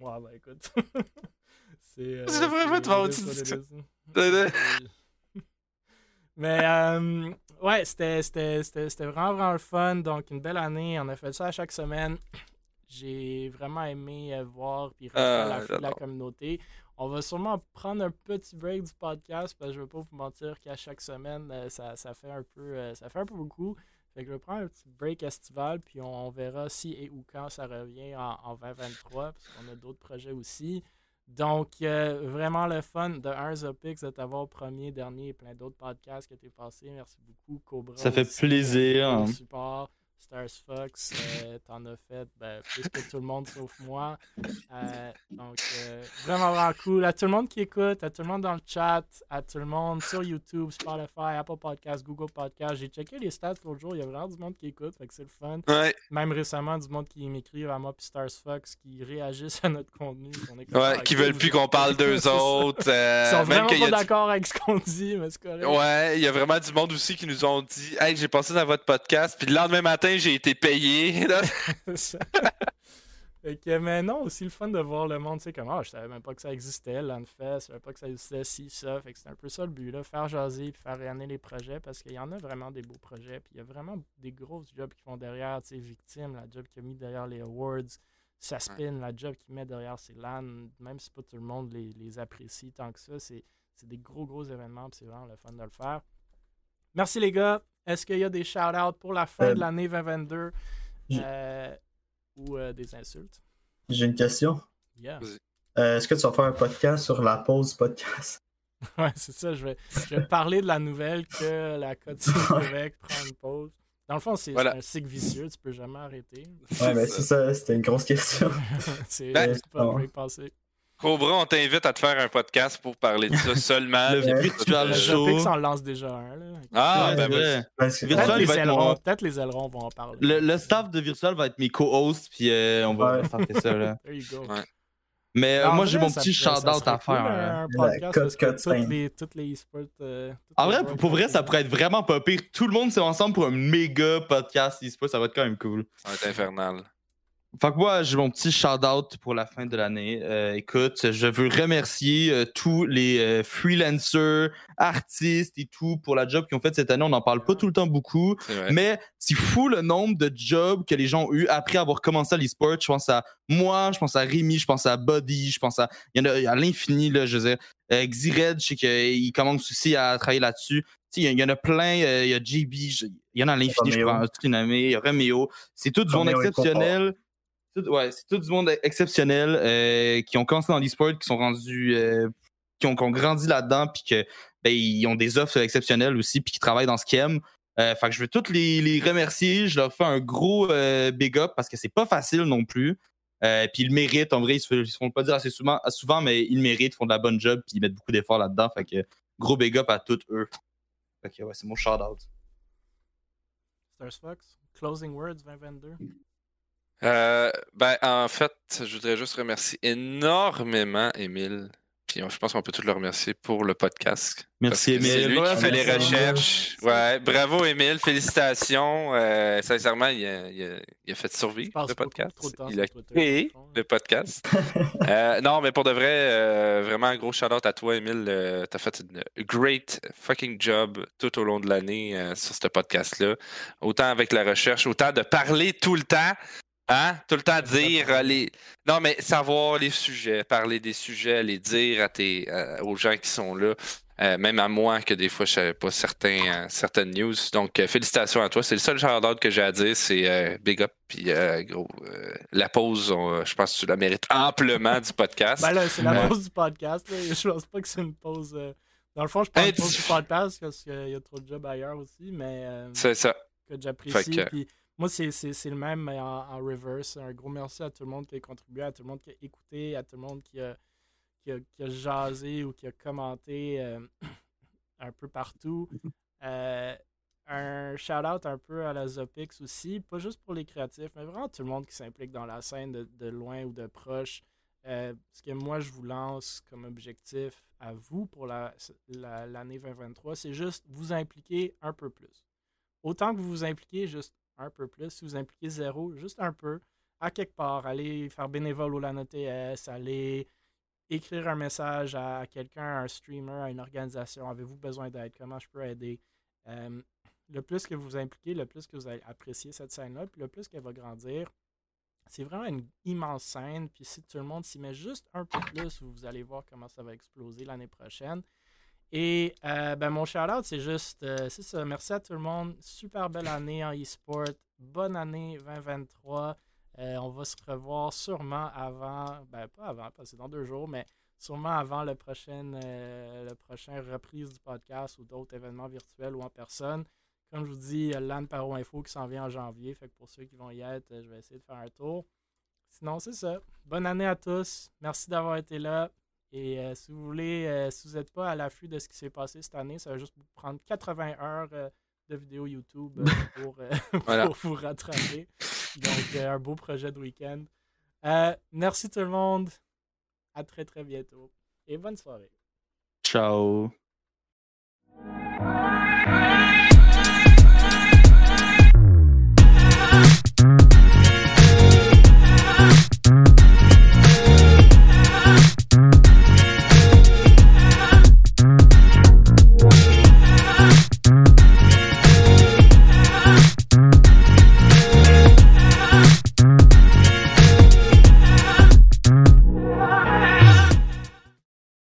Ouais, ben écoute. c'est. euh, C'est vraiment is. Euh, Mais euh, ouais, c'était c'était- c'était- c'était vraiment, vraiment le fun. Donc, une belle année. On a fait ça à chaque semaine. J'ai vraiment aimé euh, voir puis Ah, la, la communauté. On va sûrement prendre un petit break du podcast parce que je veux pas vous mentir qu'à chaque semaine, euh, ça, ça fait un peu euh, ça fait un peu beaucoup. Fait que je vais prendre un petit break estival, puis on, on verra si et ou quand ça revient en, en 2023, parce qu'on a d'autres projets aussi. Donc, euh, vraiment le fun de 1 Zopix de t'avoir premier, dernier et plein d'autres podcasts que tu passé. Merci beaucoup, Cobra. Ça fait aussi, plaisir. le support. Stars Fox, euh, t'en as fait ben, plus que tout le monde sauf moi. Euh, donc, euh, vraiment, vraiment cool. À tout le monde qui écoute, à tout le monde dans le chat, à tout le monde sur YouTube, Spotify, Apple Podcast, Google Podcast. J'ai checké les stats l'autre jour. Il y a vraiment du monde qui écoute, fait que c'est le fun. Ouais, Même récemment, du monde qui m'écrit à moi puis Stars Fox qui réagissent à notre contenu. On est ouais, Ah, qui veulent plus qu'on parle d'eux autres. euh, Ils sont même vraiment pas du- d'accord avec ce qu'on dit, mais c'est correct. Ouais, il y a vraiment du monde aussi qui nous ont dit Hey, j'ai passé dans votre podcast, puis le lendemain matin, j'ai été payé. Fait que, mais non, aussi le fun de voir le monde, tu sais, comme, ah, je savais même pas que ça existait, l'Unfest, je savais pas que ça existait, ci, ça. Fait que c'est un peu ça le but, là, faire jaser puis faire rayonner les projets parce qu'il y en a vraiment des beaux projets, puis il y a vraiment des grosses jobs qui font derrière, tu sais, Victime, la job qui a mis derrière les awards, Saspin, la job qui met derrière ces LAN, même si pas tout le monde les, les apprécie tant que ça, c'est c'est des gros, gros événements, c'est vraiment le fun de le faire. Merci les gars. Est-ce qu'il y a des shout-outs pour la fin Euh, de l'année 2022 j- euh, ou euh, des insultes? J'ai une question. Yeah. Euh, Est-ce que tu vas faire un podcast sur la pause podcast? Ouais, c'est ça. Je vais, je vais parler de la nouvelle que la Côte du Québec prend une pause. Dans le fond, c'est Voilà. un cycle vicieux. Tu peux jamais arrêter. Ouais, mais c'est ça, c'était une grosse question. c'est Ben, c'est pas break passé. Cobra, on t'invite à te faire un podcast pour parler de ça seulement. Le Ouais. virtual euh, show. Je sais que ça en lance déjà un. Là. Ah, Ouais, ben que- Virtual, Peut-être les, ailerons, mon- peut-être les ailerons vont en parler. Le, le staff de Virtual va être mes co-hosts, puis euh, on va Ouais. starter ça. Là. There you go. Ouais. Mais euh, moi, vrai, j'ai mon petit shout-out à faire. cool, hein. Un podcast Côte- parce que Côte toutes les, toutes les e-sports. euh, toutes En les vrai, pour vrai, ça pourrait être vraiment pas pire. Tout le monde c'est ensemble pour un méga podcast e-sport, ça va être quand même cool. Ça va être infernal. Fait que moi, j'ai mon petit shout-out pour la fin de l'année. Euh, écoute, je veux remercier euh, tous les euh, freelancers, artistes et tout pour la job qu'ils ont fait cette année. On n'en parle pas tout le temps beaucoup, mais c'est fou le nombre de jobs que les gens ont eu après avoir commencé à l'e-sport. Je pense à moi, je pense à Rémi, je pense à Buddy, je pense à. Il y en a à l'infini, là, je veux dire. Euh, Xired, je sais qu'il commence aussi à travailler là-dessus. Tu sais, Il y, en- il y en a plein, euh, il y a JB, il y en a à l'infini, je nommer. Il y a Roméo. C'est tout du monde exceptionnel. Ouais, c'est tout du monde exceptionnel euh, qui ont commencé dans l'e-sport, qui sont rendus, euh, qui, ont, grandi là-dedans, puis que ben, ils ont des offres exceptionnelles aussi, puis qui travaillent dans ce qu'ils aiment. Euh, fait que je veux tous les, les remercier. Je leur fais un gros big up parce que c'est pas facile non plus. Puis ils le méritent. En vrai, ils se, se font pas dire assez souvent, souvent, mais ils le méritent, ils font de la bonne job, puis ils mettent beaucoup d'efforts là-dedans. Fait que gros big up à tous eux. Ouais, c'est mon shout out. Stars Fox, Closing Words 2022. Euh, ben, en fait, je voudrais juste remercier énormément Émile. Puis je pense qu'on peut tous le remercier pour le podcast. Merci, que C'est Émile. lui qui fait les recherches. Ouais, bravo Émile, félicitations. Euh, sincèrement, il a, il a- il a fait survivre le podcast. temps Il a créé le podcast. Euh, non, mais pour de vrai, euh, vraiment un gros shout-out à toi, Émile. Euh, T'as fait une great fucking job tout au long de l'année euh, sur ce podcast-là. Autant avec la recherche, autant de parler tout le temps. Hein? Tout le temps dire euh, les. Non, mais savoir les sujets, parler des sujets, les dire à tes, euh, aux gens qui sont là. Euh, même à moi, que des fois, je savais pas certains, euh, certaines news. Donc, euh, félicitations à toi. C'est le seul shout-out que j'ai à dire, c'est euh, big up. Puis, euh, gros, euh, la pause, on- je pense que tu la mérites amplement du podcast. Ben là, c'est la pause du podcast. Là. Je pense pas que c'est une pause. euh, Dans le fond, je prends Hey, une pause tu- du podcast parce qu'il y a trop de jobs ailleurs aussi, mais euh, c'est ça. que j'apprécie. Fait que- Puis moi, c'est, le même mais en, en reverse. Un gros merci à tout le monde qui a contribué, à tout le monde qui a écouté, à tout le monde qui a, qui a, qui a jasé ou qui a commenté euh, un peu partout. Euh, un shout-out un peu à la Zopix aussi, pas juste pour les créatifs, mais vraiment tout le monde qui s'implique dans la scène de, de loin ou de proche. Euh, ce que moi je vous lance comme objectif à vous pour la- la- l'année 2023, c'est juste vous impliquer un peu plus. Autant que vous vous impliquez juste un peu plus, si vous impliquez zéro, juste un peu, à quelque part, allez faire bénévole au LAN ETS, allez écrire un message à quelqu'un, à un streamer, à une organisation, avez-vous besoin d'aide, comment je peux aider? Euh, le plus que vous vous impliquez, le plus que vous allez apprécier cette scène-là, puis le plus qu'elle va grandir. C'est vraiment une immense scène, puis si tout le monde s'y met juste un peu plus, vous allez voir comment ça va exploser l'année prochaine. Et euh, ben, mon shout-out, c'est juste, euh, c'est ça, merci à tout le monde. Super belle année en e-sport. Bonne année 2023. Euh, on va se revoir sûrement avant, ben pas avant, parce que c'est dans deux jours, mais sûrement avant le prochain, le prochain reprise du podcast ou d'autres événements virtuels ou en personne. Comme je vous dis, LAN Paro Info qui s'en vient en janvier. Fait que pour ceux qui vont y être, je vais essayer de faire un tour. Sinon, c'est ça. Bonne année à tous. Merci d'avoir été là. Et euh, si vous voulez, euh, si vous n'êtes pas à l'affût de ce qui s'est passé cette année, ça va juste vous prendre 80 heures euh, de vidéos YouTube pour, Voilà. pour vous rattraper. Donc, un beau projet de week-end. Merci tout le monde. À très très bientôt. Et bonne soirée. Ciao.